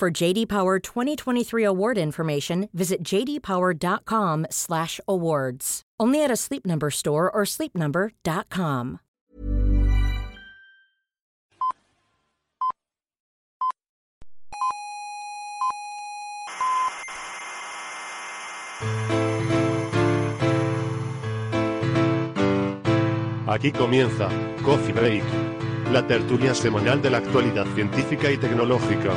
For JD Power 2023 award information, visit jdpower.com/awards. Only at a Sleep Number store or sleepnumber.com. Aquí comienza Coffee Break, la tertulia semanal de la actualidad científica y tecnológica.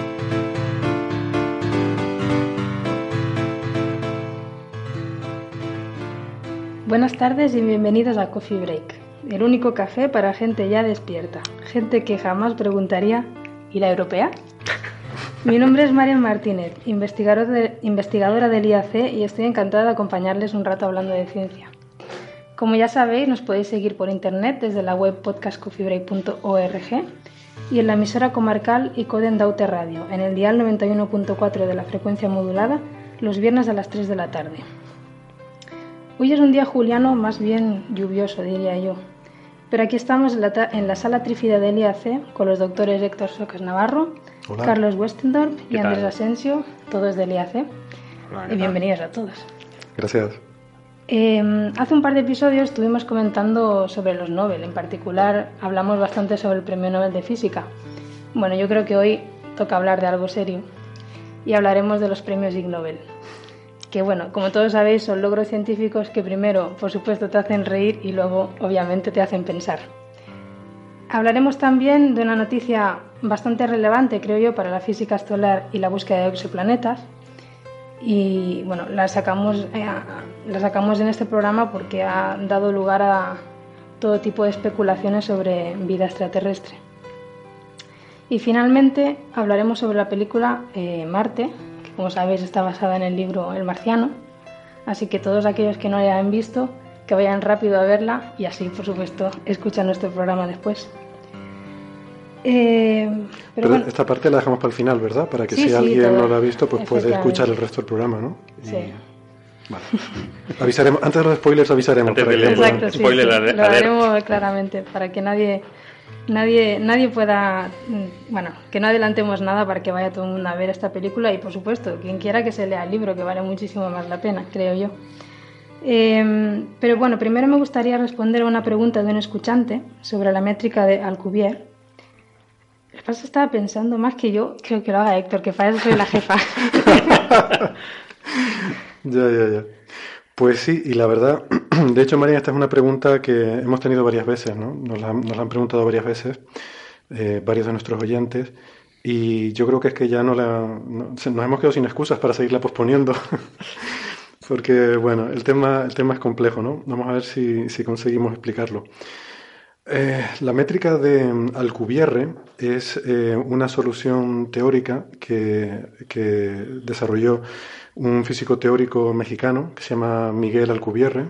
Buenas tardes y bienvenidos a Coffee Break, el único café para gente ya despierta, gente que jamás preguntaría ¿y la europea? Mi nombre es Marian Martínez, investigadora, de- investigadora del IAC y estoy encantada de acompañarles un rato hablando de ciencia. Como ya sabéis, nos podéis seguir por internet desde la web podcastcoffeebreak.org y en la emisora comarcal Icoden Daute Radio, en el dial 91.4 de la frecuencia modulada, los viernes a las 3 de la tarde. Hoy es un día juliano más bien lluvioso, diría yo. Pero aquí estamos en la, ta- en la sala trífida del IAC con los doctores Héctor Socas Navarro, Hola. Carlos Westendorp y. Andrés Asensio, todos del IAC. Hola, ¿qué Y tal? bienvenidos a todos. Gracias. Eh, hace un par de episodios estuvimos comentando sobre los Nobel, en particular hablamos bastante sobre el Premio Nobel de Física. Bueno, yo creo que hoy toca hablar de algo serio y hablaremos de los premios Ig Nobel. Que bueno, como todos sabéis, son logros científicos que primero, por supuesto, te hacen reír y luego, obviamente, te hacen pensar. Hablaremos también de una noticia bastante relevante, creo yo, para la física estelar y la búsqueda de exoplanetas, y bueno, la sacamos, eh, la sacamos en este programa porque ha dado lugar a todo tipo de especulaciones sobre vida extraterrestre. Y finalmente hablaremos sobre la película eh, Marte, como sabéis está basada en el libro El Marciano, así que todos aquellos que no la hayan visto, que vayan rápido a verla y así, por supuesto, escuchan nuestro programa después. Eh, pero Pero bueno, esta parte la dejamos para el final, ¿verdad? Para que Sí, si sí, alguien todo. no la ha visto, pues puede escuchar el resto del programa, ¿no? Y- Sí. Vale. Avisaremos, antes de los spoilers avisaremos. Antes para del que. Exacto, sí, Spoiler lo haremos claramente para que nadie, nadie, nadie pueda, mm, bueno, que no adelantemos nada para que vaya todo el mundo a ver esta película y por supuesto, quien quiera que se lea el libro, que vale muchísimo más la pena, creo yo. Eh, pero bueno, primero me gustaría responder a una pregunta de un escuchante sobre la métrica de Alcubierre. Es que estaba pensando más que yo, creo que lo haga Héctor, que para soy la jefa. Ya, ya, ya. Pues sí, y la verdad, de hecho, María, esta es una pregunta que hemos tenido varias veces, ¿no? Nos la, nos la han preguntado varias veces, eh, varios de nuestros oyentes, y yo creo que es que ya no la, nos hemos quedado sin excusas para seguirla posponiendo, porque, bueno, el tema, el tema es complejo, ¿no? Vamos a ver si, si conseguimos explicarlo. Eh, la métrica de Alcubierre es eh, una solución teórica que, que desarrolló un físico teórico mexicano que se llama Miguel Alcubierre.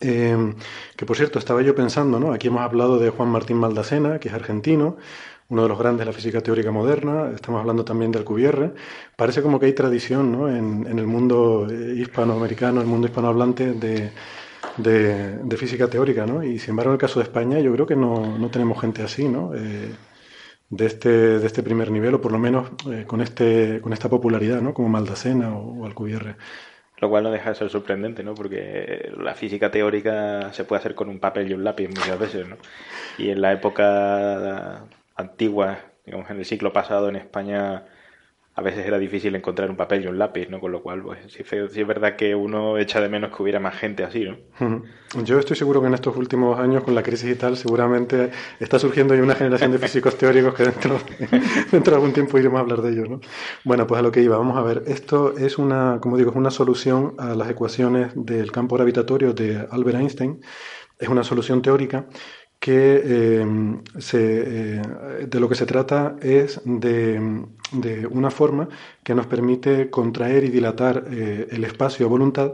Eh, que por cierto, estaba yo pensando, ¿no? Aquí hemos hablado de Juan Martín Maldacena, que es argentino, uno de los grandes de la física teórica moderna. Estamos hablando también de Alcubierre. Parece como que hay tradición, ¿no? En, en el mundo eh, hispanoamericano, el mundo hispanohablante, de, de, de física teórica, ¿no? Y sin embargo, en el caso de España, yo creo que no, no tenemos gente así, ¿no? Eh, de este, de este primer nivel, o por lo menos eh, con, este, con esta popularidad, ¿no? Como Maldacena o, o Alcubierre. Lo cual no deja de ser sorprendente, ¿no? Porque la física teórica se puede hacer con un papel y un lápiz muchas veces, ¿no? Y en la época antigua, digamos, en el siglo pasado en España, a veces era difícil encontrar un papel y un lápiz, ¿no? Con lo cual, pues sí, es verdad que uno echa de menos que hubiera más gente así, ¿no? Yo estoy seguro que en estos últimos años, con la crisis y tal, seguramente está surgiendo ya una generación de físicos teóricos que dentro, dentro de algún tiempo iremos a hablar de ellos, ¿no? Bueno, pues a lo que iba, vamos a ver. Esto es una, como digo, es una solución a las ecuaciones del campo gravitatorio de Albert Einstein. Es una solución teórica que eh, se, de lo que se trata es de, de, una forma que nos permite contraer y dilatar el espacio a voluntad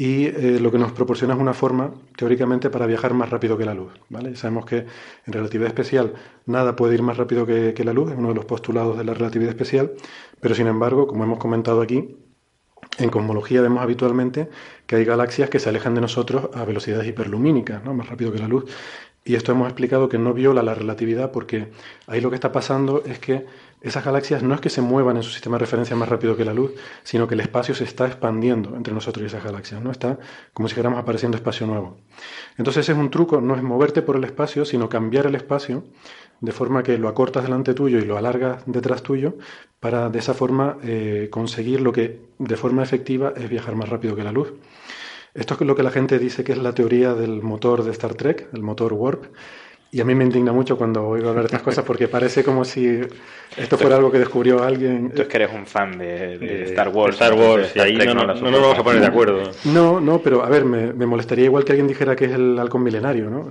y eh, lo que nos proporciona es una forma, teóricamente, para viajar más rápido que la luz. ¿vale? Sabemos que en relatividad especial nada puede ir más rápido que, la luz, es uno de los postulados de la relatividad especial, pero sin embargo, como hemos comentado aquí, en cosmología vemos habitualmente que hay galaxias que se alejan de nosotros a velocidades hiperlumínicas, ¿no? más rápido que la luz. Y esto hemos explicado que no viola la relatividad porque ahí lo que está pasando es que esas galaxias no es que se muevan en su sistema de referencia más rápido que la luz, sino que el espacio se está expandiendo entre nosotros y esas galaxias, ¿no? Está como si fuéramos apareciendo espacio nuevo. Entonces es un truco, no es moverte por el espacio, sino cambiar el espacio de forma que lo acortas delante tuyo y lo alargas detrás tuyo para de esa forma eh, conseguir lo que de forma efectiva es viajar más rápido que la luz. Esto es lo que la gente dice que es la teoría del motor de Star Trek, el motor Warp, y a mí me indigna mucho cuando oigo hablar de estas cosas porque parece como si esto fuera algo que descubrió alguien. Tú es que eres un fan de, Star Wars. Star Wars, y ahí no, nos vamos a poner de acuerdo. No, no, pero a ver, me, molestaría igual que alguien dijera que es el halcón milenario, ¿no?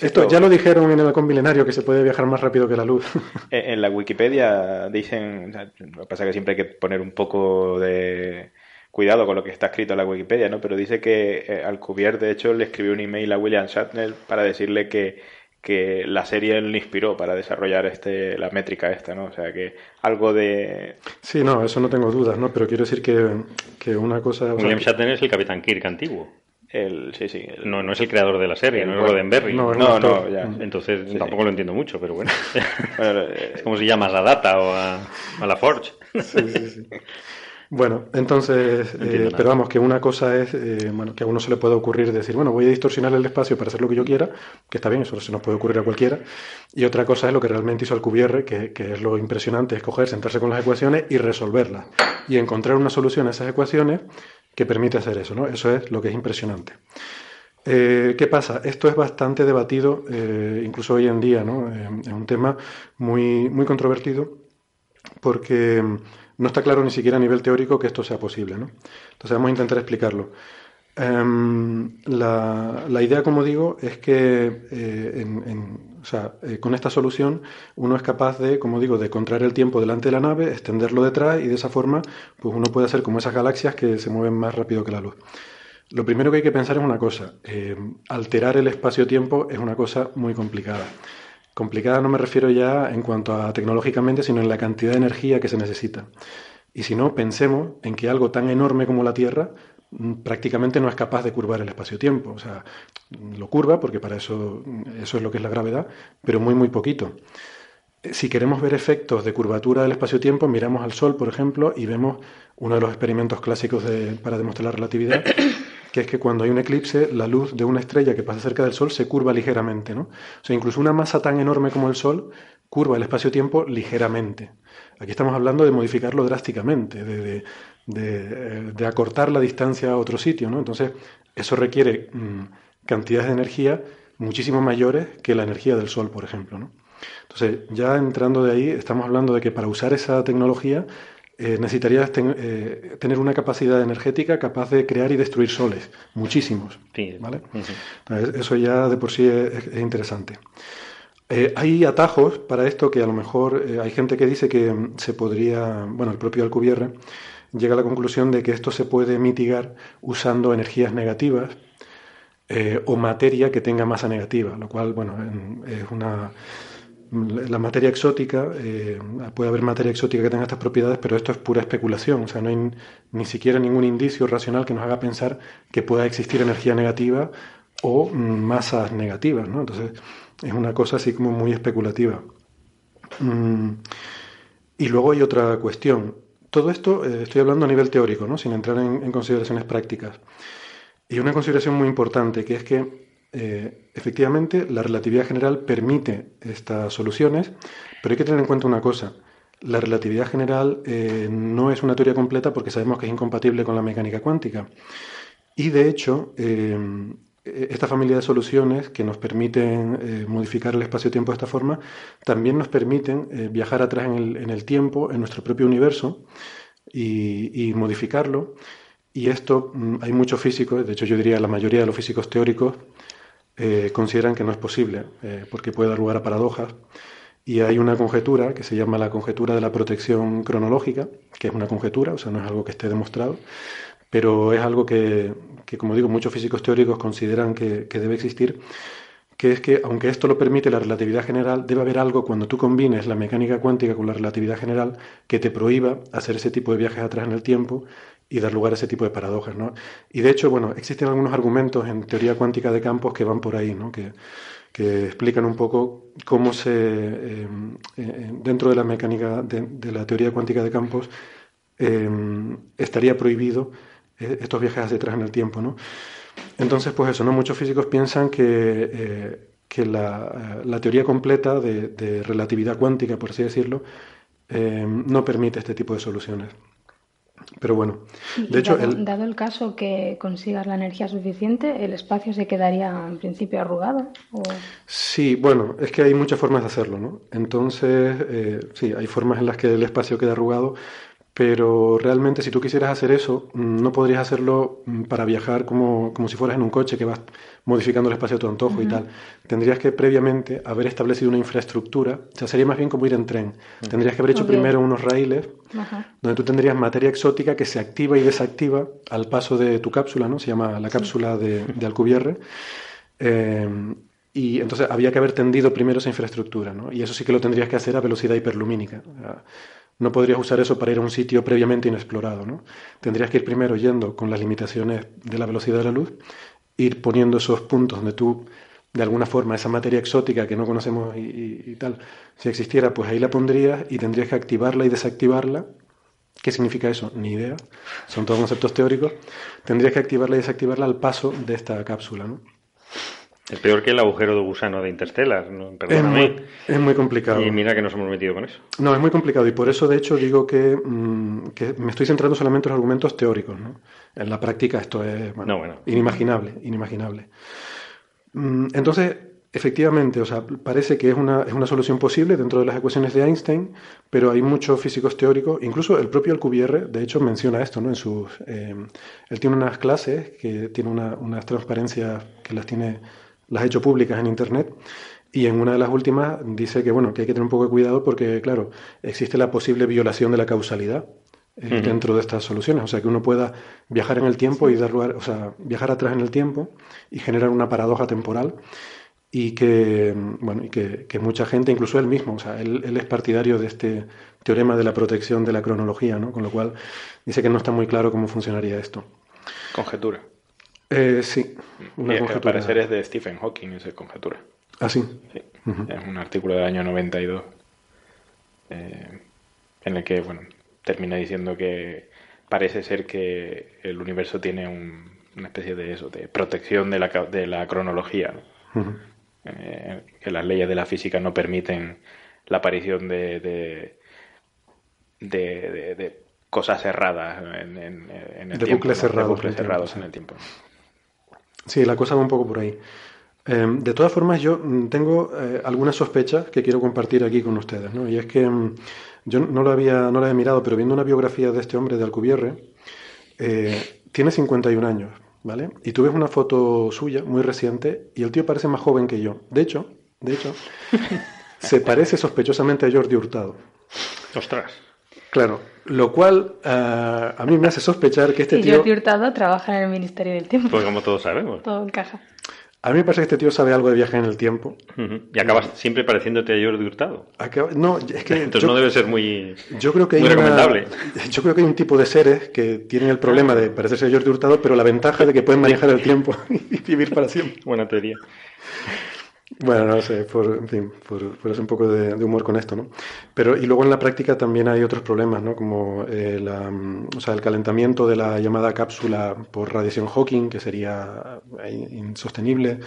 esto, ya lo dijeron en el halcón milenario, que se puede viajar más rápido que la luz. En la Wikipedia dicen, lo que pasa es que siempre hay que poner un poco de cuidado con lo que está escrito en la Wikipedia, ¿no? Pero dice que eh, Alcubierre, de hecho, le escribió un email a William Shatner para decirle que, que la serie le inspiró para desarrollar este la métrica esta, ¿no? O sea, que algo de... Sí, no, eso no tengo dudas, ¿no? Pero quiero decir que, que una cosa... William Shatner es el Capitán Kirk antiguo. El, sí, sí. No, no es el creador de la serie, no es Roddenberry. No, no, no ya. Entonces tampoco lo entiendo mucho, pero bueno. es como si llamas a Data o a, a la Forge. Sí, sí, sí. Bueno, entonces, eh, pero vamos, que una cosa es, eh, bueno, que a uno se le puede ocurrir decir, bueno, voy a distorsionar el espacio para hacer lo que yo quiera, que está bien, eso se nos puede ocurrir a cualquiera, y otra cosa es lo que realmente hizo Alcubierre, que, que es lo impresionante, es coger, sentarse con las ecuaciones y resolverlas, y encontrar una solución a esas ecuaciones que permite hacer eso, ¿no? Eso es lo que es impresionante. Eh, ¿Qué pasa? Esto es bastante debatido, incluso hoy en día, ¿no? es un tema muy, muy controvertido, porque no está claro ni siquiera a nivel teórico que esto sea posible. ¿no? Entonces vamos a intentar explicarlo. Em, la, idea, como digo, es que eh, eh, con esta solución uno es capaz de, como digo, de contraer el tiempo delante de la nave, extenderlo detrás y de esa forma pues uno puede hacer como esas galaxias que se mueven más rápido que la luz. Lo primero que hay que pensar es una cosa, em, alterar el espacio-tiempo es una cosa muy complicada. Complicada no me refiero ya en cuanto a tecnológicamente, sino en la cantidad de energía que se necesita. Y si no, pensemos en que algo tan enorme como la Tierra mm, prácticamente no es capaz de curvar el espacio-tiempo. O sea, lo curva porque para eso, eso es lo que es la gravedad, pero muy, muy poquito. Si queremos ver efectos de curvatura del espacio-tiempo, miramos al Sol, por ejemplo, y vemos uno de los experimentos clásicos para demostrar la relatividad, que es que cuando hay un eclipse, la luz de una estrella que pasa cerca del Sol se curva ligeramente. ¿no? O sea, incluso una masa tan enorme como el Sol curva el espacio-tiempo ligeramente. Aquí estamos hablando de modificarlo drásticamente, de, acortar la distancia a otro sitio. ¿no? Entonces, eso requiere mm, cantidades de energía muchísimo mayores que la energía del Sol, por ejemplo. ¿no? Entonces, ya entrando de ahí, estamos hablando de que para usar esa tecnología eh, necesitarías eh, tener una capacidad energética capaz de crear y destruir soles, muchísimos. ¿vale? eso ya de por sí es, interesante. Eh, hay atajos para esto que a lo mejor hay gente que dice que mm, se podría, bueno, el propio Alcubierre llega a la conclusión de que esto se puede mitigar usando energías negativas o materia que tenga masa negativa, lo cual, bueno, es una la materia exótica, eh, puede haber materia exótica que tenga estas propiedades, pero esto es pura especulación, o sea, no hay ni siquiera ningún indicio racional que nos haga pensar que pueda existir energía negativa o mm, masas negativas, ¿no? Entonces, es una cosa así como muy especulativa. Mm, y luego hay otra cuestión. Todo esto eh, estoy hablando a nivel teórico, ¿no? sin entrar en consideraciones prácticas. Y una consideración muy importante, que es que eh, efectivamente, la relatividad general permite estas soluciones, pero hay que tener en cuenta una cosa. La relatividad general eh, no es una teoría completa porque sabemos que es incompatible con la mecánica cuántica. Y de hecho, eh, esta familia de soluciones que nos permiten modificar el espacio-tiempo de esta forma, también nos permiten viajar atrás en el, tiempo, en nuestro propio universo, y, y modificarlo. Y esto, mm, hay muchos físicos, de hecho yo diría la mayoría de los físicos teóricos, eh, consideran que no es posible, eh, porque puede dar lugar a paradojas. Y hay una conjetura que se llama la conjetura de la protección cronológica, que es una conjetura, o sea, no es algo que esté demostrado, pero es algo que, como digo, muchos físicos teóricos consideran que, que, debe existir, que es que, aunque esto lo permite la relatividad general, debe haber algo cuando tú combines la mecánica cuántica con la relatividad general que te prohíba hacer ese tipo de viajes atrás en el tiempo y dar lugar a ese tipo de paradojas. ¿no? Y de hecho, bueno, existen algunos argumentos en teoría cuántica de campos que van por ahí, ¿no? que, explican un poco cómo se, eh, eh, dentro de la mecánica de, la teoría cuántica de campos, eh, estaría prohibido estos viajes hacia atrás en el tiempo. ¿no? Entonces, pues eso, ¿no? muchos físicos piensan que, que la, la, teoría completa de, relatividad cuántica, por así decirlo, no permite este tipo de soluciones. Pero bueno, de hecho, dado, el... dado, el... caso que consigas la energía suficiente, ¿el espacio se quedaría en principio arrugado? ¿o... Sí, bueno, es que hay muchas formas de hacerlo, ¿no? Entonces, eh, sí, hay formas en las que el espacio queda arrugado, pero realmente si tú quisieras hacer eso, mm, no podrías hacerlo mm, para viajar como, como, si fueras en un coche que vas modificando el espacio a tu antojo y tal. Tendrías que previamente haber establecido una infraestructura, o sea, sería más bien como ir en tren. Tendrías que haber hecho primero unos raíles donde tú tendrías materia exótica que se activa y desactiva al paso de tu cápsula, ¿no? Se llama la cápsula de, de, Alcubierre. Eh, y entonces había que haber tendido primero esa infraestructura, ¿no? Y eso sí que lo tendrías que hacer a velocidad hiperlumínica. No podrías usar eso para ir a un sitio previamente inexplorado, ¿no? Tendrías que ir primero yendo con las limitaciones de la velocidad de la luz, ir poniendo esos puntos donde tú, de alguna forma, esa materia exótica que no conocemos y, tal, si existiera, pues ahí la pondrías y tendrías que activarla y desactivarla. ¿Qué significa eso? Ni idea. Son todos conceptos teóricos. Tendrías que activarla y desactivarla al paso de esta cápsula, ¿no? Es peor que el agujero de gusano de Interstellar, ¿no? Es muy, es muy, complicado. Y mira que nos hemos metido con eso. No, es muy complicado y por eso, de hecho, digo que, mm, que me estoy centrando solamente en los argumentos teóricos. ¿no? En la práctica esto es bueno, inimaginable, inimaginable. Mm, entonces, efectivamente, o sea, parece que es una, es una solución posible dentro de las ecuaciones de Einstein, pero hay muchos físicos teóricos, incluso el propio Alcubierre, de hecho, menciona esto, ¿no? En sus, eh, él tiene unas clases que tiene una, unas transparencias que las tiene las ha hecho públicas en Internet. Y en una de las últimas dice que, bueno, que hay que tener un poco de cuidado porque, claro, existe la posible violación de la causalidad eh, dentro de estas soluciones. O sea, que uno pueda viajar en el tiempo y dar lugar, o sea, viajar atrás en el tiempo y generar una paradoja temporal y que, bueno, y que, mucha gente, incluso él mismo, o sea, él, él, es partidario de este teorema de la protección de la cronología, ¿no? Con lo cual dice que no está muy claro cómo funcionaría esto. Conjetura. Eh, sí, una y conjetura. Al parecer es de Stephen Hawking, esa conjetura. ¿Ah, sí? Sí. Es un artículo del año 92 eh, en el que, bueno, termina diciendo que parece ser que el universo tiene una especie de eso, de protección de la, de la cronología. eh, que las leyes de la física no permiten la aparición de, de, de, de cosas cerradas en, en, en el de tiempo. Bucles cerrados, de bucles cerrados en el tiempo. Sí, la cosa va un poco por ahí. Eh, de todas formas, yo mm, tengo eh, algunas sospechas que quiero compartir aquí con ustedes, ¿no? Y es que mm, yo no lo, había, no lo había mirado, pero viendo una biografía de este hombre de Alcubierre, eh, tiene 51 años, ¿vale? Y tú ves una foto suya muy reciente y el tío parece más joven que yo. De hecho, de hecho, se parece sospechosamente a Jordi Hurtado. Ostras. Claro, lo cual uh, a mí me hace sospechar que este y tío... Jordi Hurtado trabaja en el Ministerio del Tiempo. Pues como todos sabemos. Todo encaja. A mí me parece que este tío sabe algo de viaje en el tiempo. Uh -huh. Y acabas siempre pareciéndote a Jordi Hurtado. Acaba... No, es que... Entonces yo... no debe ser muy, yo creo que muy hay recomendable. Una... Yo creo que hay un tipo de seres que tienen el problema de parecerse a Jordi Hurtado, pero la ventaja de que pueden manejar el tiempo y vivir para siempre. Buena teoría. Bueno, no sé, por, en fin, por, por hacer un poco de, de, humor con esto, ¿no? Pero, y luego en la práctica también hay otros problemas, ¿no? Como eh, la, o sea, el calentamiento de la llamada cápsula por radiación Hawking, que sería eh, insostenible,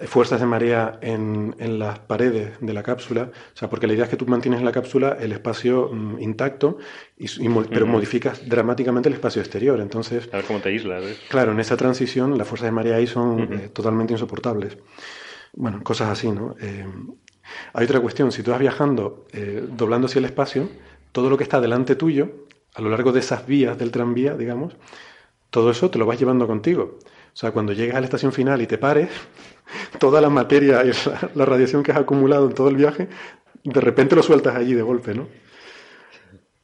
fuerzas de marea en, en, las paredes de la cápsula, o sea, porque la idea es que tú mantienes en la cápsula el espacio mm, intacto, y, y, pero uh -huh. modificas dramáticamente el espacio exterior, entonces... A ver cómo te aíslas, ¿ves? Claro, en esa transición las fuerzas de marea ahí son uh -huh. eh, totalmente insoportables. Bueno, cosas así, ¿no? Eh, hay otra cuestión, si tú vas viajando eh, doblando hacia el espacio, todo lo que está delante tuyo, a lo largo de esas vías del tranvía, digamos, todo eso te lo vas llevando contigo. O sea, cuando llegas a la estación final y te pares, toda la materia y la, radiación que has acumulado en todo el viaje, de repente lo sueltas allí de golpe, ¿no?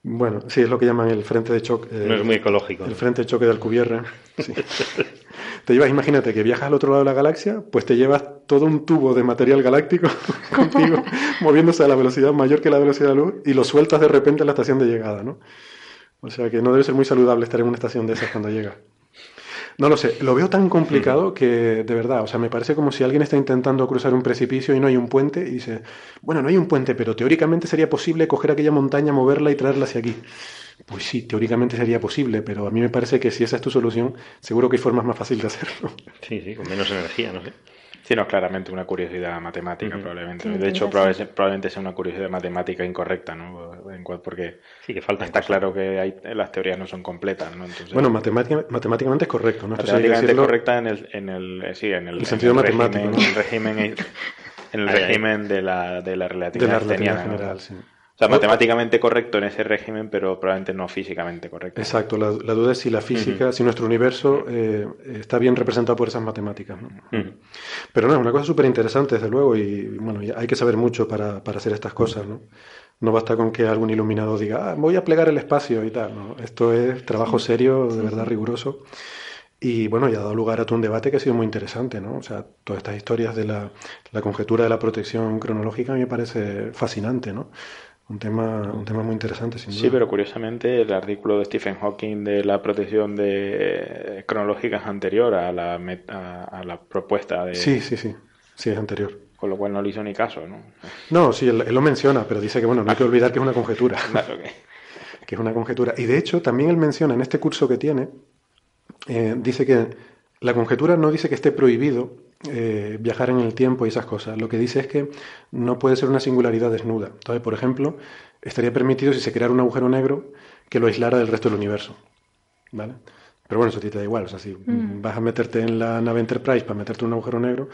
Bueno, sí, es lo que llaman el frente de choque. no es muy ecológico. El frente de choque de Alcubierre. Sí. te llevas, imagínate que viajas al otro lado de la galaxia, pues te llevas todo un tubo de material galáctico contigo, moviéndose a la velocidad mayor que la velocidad de la luz, y lo sueltas de repente en la estación de llegada, ¿no? O sea que no debe ser muy saludable estar en una estación de esas cuando llega. No lo sé, lo veo tan complicado que de verdad, o sea, me parece como si alguien está intentando cruzar un precipicio y no hay un puente y dice, bueno, no hay un puente, pero teóricamente sería posible coger aquella montaña, moverla y traerla hacia aquí. Pues sí, teóricamente sería posible, pero a mí me parece que si esa es tu solución, seguro que hay formas más fáciles de hacerlo. Sí, sí, con menos energía, no sé. Sí, no, claramente una curiosidad matemática, probablemente. de hecho, probablemente, sea una curiosidad matemática incorrecta, ¿no? Porque sí, que falta está claro que hay, las teorías no son completas, ¿no? bueno, matemáticamente es correcto, ¿no? Matemáticamente es correcta en el, en el, sí, en el, sentido matemático, en el régimen, en el régimen de la, de la relatividad, general, sí. Sea, matemáticamente correcto en ese régimen, pero probablemente no físicamente correcto. Exacto, la, duda es si la física, si nuestro universo eh, está bien representado por esas matemáticas. ¿no? Pero no, es una cosa súper interesante, desde luego, y bueno, hay que saber mucho para, para, hacer estas cosas. ¿no? no basta con que algún iluminado diga, ah, voy a plegar el espacio y tal. ¿no? Esto es trabajo serio, de verdad riguroso. Y bueno, ya ha dado lugar a todo un debate que ha sido muy interesante, ¿no? O sea, todas estas historias de la, la conjetura de la protección cronológica a mí me parece fascinante, ¿no? Un tema, un tema muy interesante, sin duda. Sí, pero curiosamente el artículo de Stephen Hawking de la protección de cronológica es anterior a la, a, la propuesta de... Sí, sí, sí. Sí, es anterior. Con lo cual no le hizo ni caso, ¿no? No, sí, él, lo menciona, pero dice que, bueno, no hay que olvidar que es una conjetura. Claro que... que es una conjetura. Y de hecho, también él menciona en este curso que tiene, eh, dice que la conjetura no dice que esté prohibido eh, viajar en el tiempo y esas cosas. Lo que dice es que no puede ser una singularidad desnuda. Entonces, por ejemplo, estaría permitido si se creara un agujero negro que lo aislara del resto del universo. ¿Vale? Pero bueno, eso a ti te da igual. O sea, si mm. vas a meterte en la nave Enterprise para meterte en un agujero negro,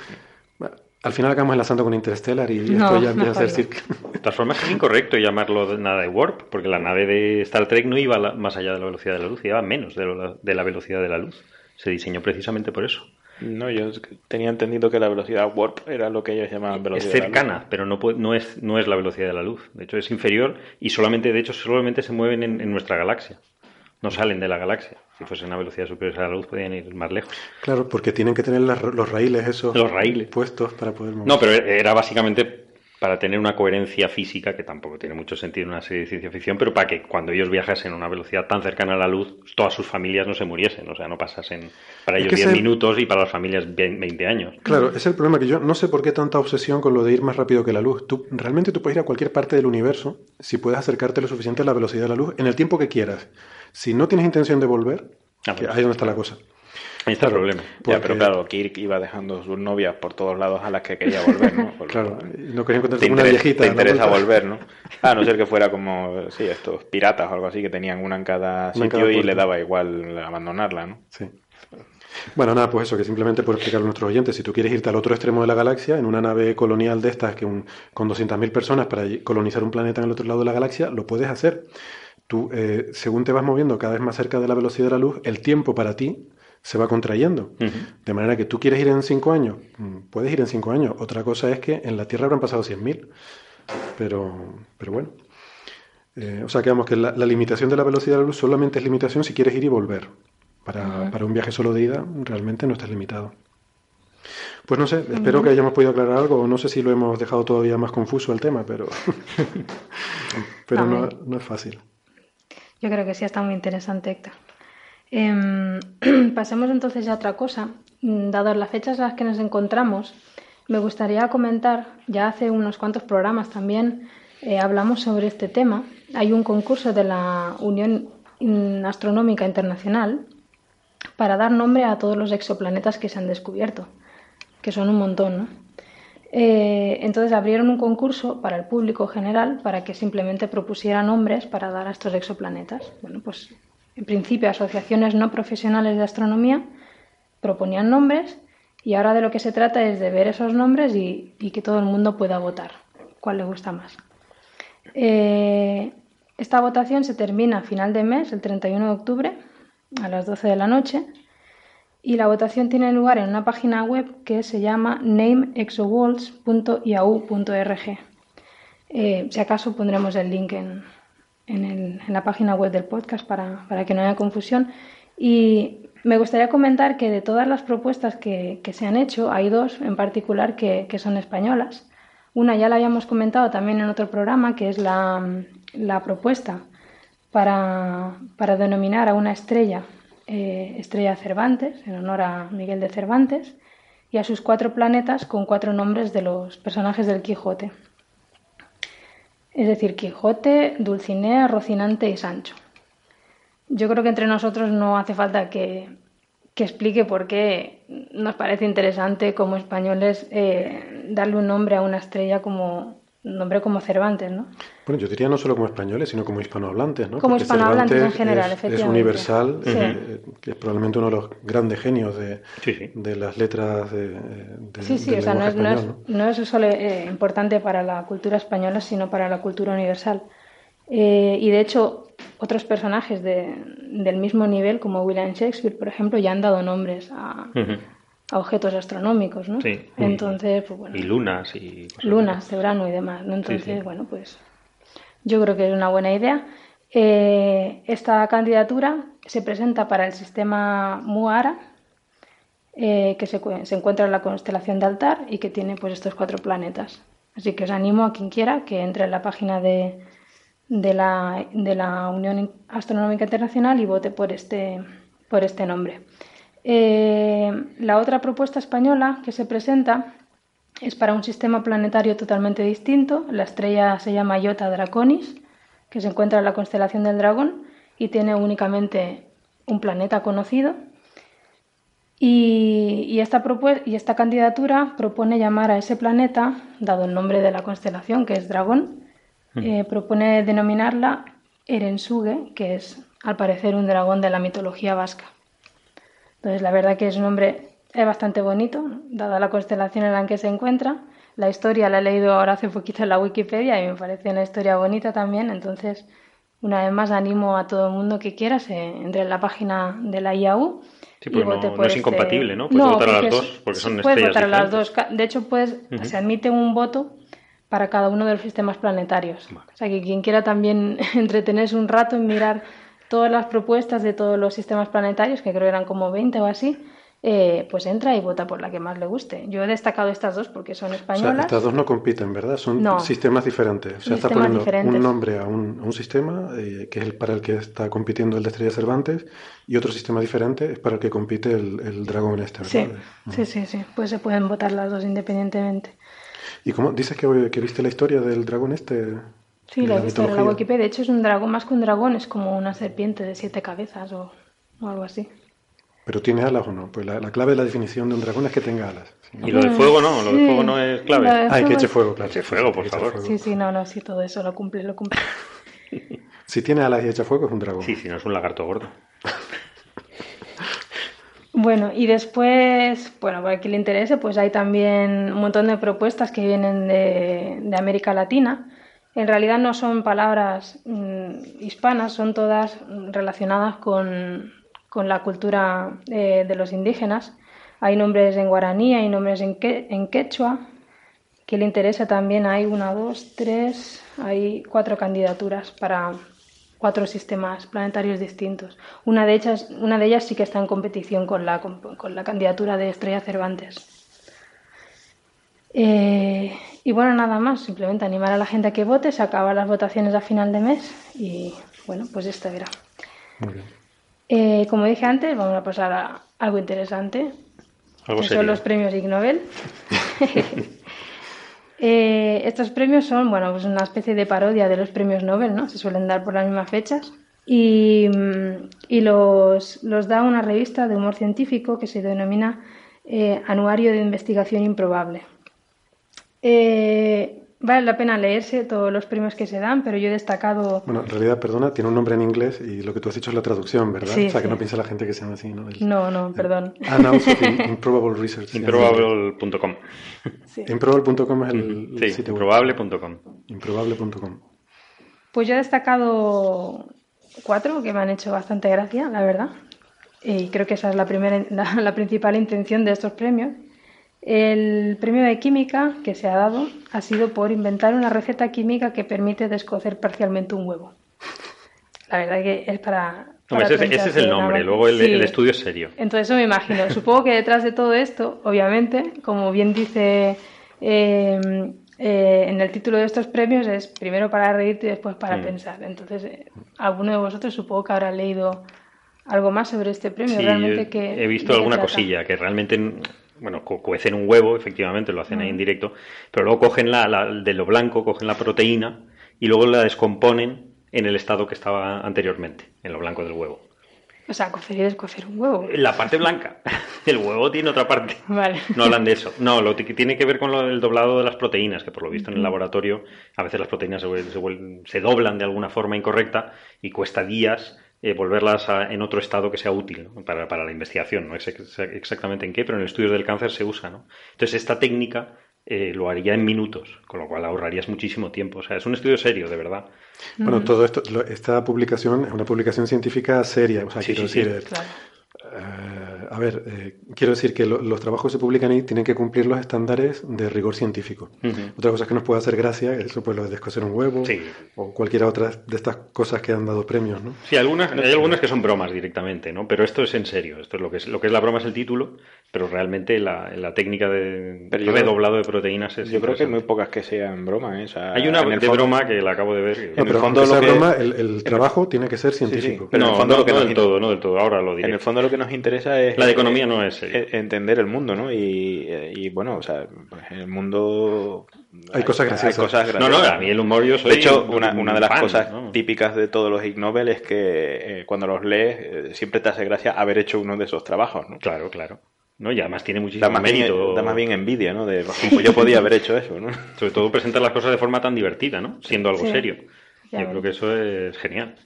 al final acabamos enlazando con Interstellar y esto ya empieza a ser De todas formas, es incorrecto llamarlo nada de warp, porque la nave de Star Trek no iba más allá de la velocidad de la luz, iba menos de la velocidad de la luz. Se diseñó precisamente por eso. No, yo tenía entendido que la velocidad warp era lo que ellos llamaban velocidad. Es cercana, pero no, no, es, no es la velocidad de la luz. De hecho, es inferior y solamente, de hecho, solamente se mueven en, nuestra galaxia. No salen de la galaxia. Si fuese una velocidad superior a la luz, podrían ir más lejos. Claro, porque tienen que tener los raíles esos los raíles. puestos para poder mover. No, pero era básicamente para tener una coherencia física que tampoco tiene mucho sentido en una serie de ciencia ficción, pero para que cuando ellos viajasen a una velocidad tan cercana a la luz, todas sus familias no se muriesen, o sea, no pasasen para ellos 10 minutos y para las familias 20 años. Claro, es el problema que yo no sé por qué tanta obsesión con lo de ir más rápido que la luz. Tú realmente tú puedes ir a cualquier parte del universo si puedes acercarte lo suficiente a la velocidad de la luz en el tiempo que quieras. Si no tienes intención de volver, ah, ahí es donde está la cosa. Ahí está el problema. Ya, pero claro, Kirk iba dejando sus novias por todos lados a las que quería volver, ¿no? claro, no quería encontrarse una viejita. Te interesa volver, ¿no? A no ser que fuera como, sí, estos piratas o algo así que tenían una en cada sitio y le daba igual abandonarla, ¿no? Sí. Bueno, nada, pues eso, que simplemente por explicar a nuestros oyentes, si tú quieres irte al otro extremo de la galaxia, en una nave colonial de estas, que un, con 200.000 personas para colonizar un planeta en el otro lado de la galaxia, lo puedes hacer. Tú, eh, según te vas moviendo cada vez más cerca de la velocidad de la luz, el tiempo para ti se va contrayendo. De manera que tú quieres ir en cinco años, mm, puedes ir en cinco años. Otra cosa es que en la Tierra habrán pasado 100.000. Pero, pero bueno. Eh, o sea, que que la, limitación de la velocidad de la luz solamente es limitación si quieres ir y volver. Para, para un viaje solo de ida, realmente no estás limitado. Pues no sé, espero que hayamos podido aclarar algo. No sé si lo hemos dejado todavía más confuso el tema, pero, pero no, no, es fácil. Yo creo que sí está muy interesante, Héctor. Em, pasemos entonces a otra cosa. Mm, dadas las fechas en las que nos encontramos, me gustaría comentar, ya hace unos cuantos programas también eh, hablamos sobre este tema. Hay un concurso de la Unión Astronómica Internacional para dar nombre a todos los exoplanetas que se han descubierto, que son un montón, ¿no? Eh, entonces abrieron un concurso para el público general para que simplemente propusiera nombres para dar a estos exoplanetas. Bueno, pues en principio, asociaciones no profesionales de astronomía proponían nombres y ahora de lo que se trata es de ver esos nombres y, que todo el mundo pueda votar cuál le gusta más. Eh, esta votación se termina a final de mes, el 31 de octubre, a las 12 de la noche. y la votación tiene lugar en una página web que se llama nameexowalls.yahoo.org. Eh, si acaso pondremos el link en, la página web del podcast para, que no haya confusión. Y me gustaría comentar que de todas las propuestas que, se han hecho, hay dos en particular que, son españolas. Una ya la habíamos comentado también en otro programa, que es la, propuesta para, para denominar a una estrella eh, Estrella Cervantes, en honor a Miguel de Cervantes, y a sus cuatro planetas con cuatro nombres de los personajes del Quijote. Es decir, Quijote, Dulcinea, Rocinante y Sancho. Yo creo que entre nosotros no hace falta que, explique por qué nos parece interesante como españoles eh, darle un nombre a una estrella como nombre como Cervantes, ¿no? Bueno, yo diría no solo como españoles, sino como hispanohablantes, ¿no? Como hispanohablantes en general, es, efectivamente. Es universal, eh, que es probablemente uno de los grandes genios de, de las letras de, de Sí, sí, o sea, no es, no, es, solo eh, importante para la cultura española, sino para la cultura universal. Eh, y de hecho, otros personajes del mismo nivel, como William Shakespeare, por ejemplo, ya han dado nombres a, a objetos astronómicos, ¿no? Sí. Entonces, pues bueno. Y lunas y lunas de verano y demás, ¿no? Entonces, bueno, pues yo creo que es una buena idea. Eh, esta candidatura se presenta para el sistema Muara, eh, que se, encuentra en la constelación de Altar y que tiene pues estos cuatro planetas. Así que os animo a quien quiera que entre en la página de, de, la, de la Unión Astronómica Internacional y vote por este, por este nombre. Eh, la otra propuesta española que se presenta es para un sistema planetario totalmente distinto. La estrella se llama Iota Draconis, que se encuentra en la constelación del Dragón y tiene únicamente un planeta conocido. Y, esta, y esta candidatura propone llamar a ese planeta, dado el nombre de la constelación, que es Dragón, mm. eh, propone denominarla Erensuge, que es al parecer un dragón de la mitología vasca. Entonces, la verdad que es un nombre es bastante bonito, dada la constelación en la que se encuentra. La historia la he leído ahora hace poquito en la Wikipedia y me parece una historia bonita también. Entonces, una vez más, animo a todo el mundo que quiera se entre en la página de la IAU. Sí, y vote no, es este incompatible, ¿no? Puedes votar a las dos, porque son puedes votar a las dos. De hecho, puedes, se admite un voto para cada uno de los sistemas planetarios. O sea, que quien quiera también entretenerse un rato en mirar todas las propuestas de todos los sistemas planetarios, que creo eran como 20 o así, eh, pues entra y vota por la que más le guste. Yo he destacado estas dos porque son españolas. estas dos no compiten, ¿verdad? Son sistemas diferentes. O sea, está poniendo un nombre a un, sistema eh, que es el para el que está compitiendo el de Estrella Cervantes y otro sistema diferente es para el que compite el, Dragón este, Sí, sí, sí, sí. Pues se pueden votar las dos independientemente. ¿Y cómo dices que, que viste la historia del dragón este? Sí, lo he visto en la Wikipedia. De hecho, es un dragón, más que un dragón, es como una serpiente de siete cabezas o, algo así. ¿Pero tiene alas o no? Pues la, clave de la definición de un dragón es que tenga alas. Y lo del fuego no, lo del fuego no es clave. Hay que eche fuego, claro. Eche fuego, por favor. Sí, sí, no, no, sí, todo eso lo cumple, lo cumple. si tiene alas y echa fuego es un dragón. Sí, si no es un lagarto gordo. Bueno, y después, bueno, para quien le interese, pues hay también un montón de propuestas que vienen de, de América Latina en realidad no son palabras mm, hispanas, son todas relacionadas con, la cultura eh, de los indígenas. Hay nombres en guaraní, hay nombres en, en quechua. Que le interesa también, hay una, dos, tres, hay cuatro candidaturas para cuatro sistemas planetarios distintos. Una de ellas, una de ellas sí que está en competición con la, con la candidatura de Estrella Cervantes. Eh, y bueno, nada más, simplemente animar a la gente a que vote, se acaban las votaciones a final de mes y bueno, pues esto era. Eh, como dije antes, vamos a pasar a algo interesante. ¿Algo son los premios Ig Nobel. Eh, estos premios son, bueno, pues una especie de parodia de los premios Nobel, ¿no? Se suelen dar por las mismas fechas. Y, y los, los, da una revista de humor científico que se denomina Anuario de Investigación Improbable. Eh, vale la pena leerse todos los premios que se dan, pero yo he destacado... Bueno, en realidad, perdona, tiene un nombre en inglés y lo que tú has dicho es la traducción, ¿verdad? o sea, que no piensa la gente que se llama así, ¿no? no, no, perdón. Annals of Improbable Research. Improbable.com. Improbable.com es el, sí, sitio improbable.com. Improbable.com. Pues yo he destacado cuatro que me han hecho bastante gracia, la verdad. y creo que esa es la, primera, la, principal intención de estos premios. El premio de química que se ha dado ha sido por inventar una receta química que permite descocer parcialmente un huevo. La verdad que es para... ese, es el nombre, luego el, estudio es serio. Entonces eso me imagino. Supongo que detrás de todo esto, obviamente, como bien dice eh, eh, en el título de estos premios, es primero para reírte y después para mm. pensar. Entonces, eh, alguno de vosotros supongo que habrá leído algo más sobre este premio. realmente que, he visto alguna cosilla que realmente bueno, cuecen un huevo, efectivamente, lo hacen ahí en mm. directo, pero luego cogen la, de lo blanco, cogen la proteína y luego la descomponen en el estado que estaba anteriormente, en lo blanco del huevo. O sea, cocer y descocer un huevo. La parte blanca. El huevo tiene otra parte. Vale. No hablan de eso. No, lo que tiene que ver con lo del doblado de las proteínas, que por lo visto en el laboratorio a veces las proteínas se, se doblan de alguna forma incorrecta y cuesta días eh, volverlas en otro estado que sea útil para, para, la investigación. No sé exactamente en qué, pero en el estudio del cáncer se usa. ¿no? Entonces, esta técnica eh, lo haría en minutos, con lo cual ahorrarías muchísimo tiempo. O sea, es un estudio serio, de verdad. Bueno, todo esto, esta publicación es una publicación científica seria. O sea, quiero decir, eh, a ver, eh, quiero decir que los trabajos que se publican ahí tienen que cumplir los estándares de rigor científico. Otra cosa que nos puede hacer gracia, eso pues lo de descoser un huevo o cualquiera otra de estas cosas que han dado premios, ¿no? Sí, algunas, hay algunas que son bromas directamente, ¿no? Pero esto es en serio. Esto es lo que es, lo que es la broma es el título, pero realmente la, la técnica de, doblado de proteínas es. Yo creo que hay muy pocas que sean broma, ¿eh? hay una de broma que la acabo de ver. en el fondo lo que... broma, el, trabajo tiene que ser científico. pero no, no, del todo, no del todo. Ahora lo diré. En el fondo lo que nos interesa es... La de economía no es... Entender el mundo, ¿no? Y, bueno, o sea, en el mundo... Hay, cosas graciosas. No, no, a mí el humor yo soy De hecho, una, una de las cosas típicas de todos los Ig Nobel es que eh, cuando los lees eh, siempre te hace gracia haber hecho uno de esos trabajos, ¿no? Claro, claro. ¿no? Y además tiene muchísimo da mérito. da más bien envidia, ¿no? De, pues yo podía haber hecho eso, ¿no? Sobre todo presentar las cosas de forma tan divertida, ¿no? Siendo algo serio. yo creo que eso es genial.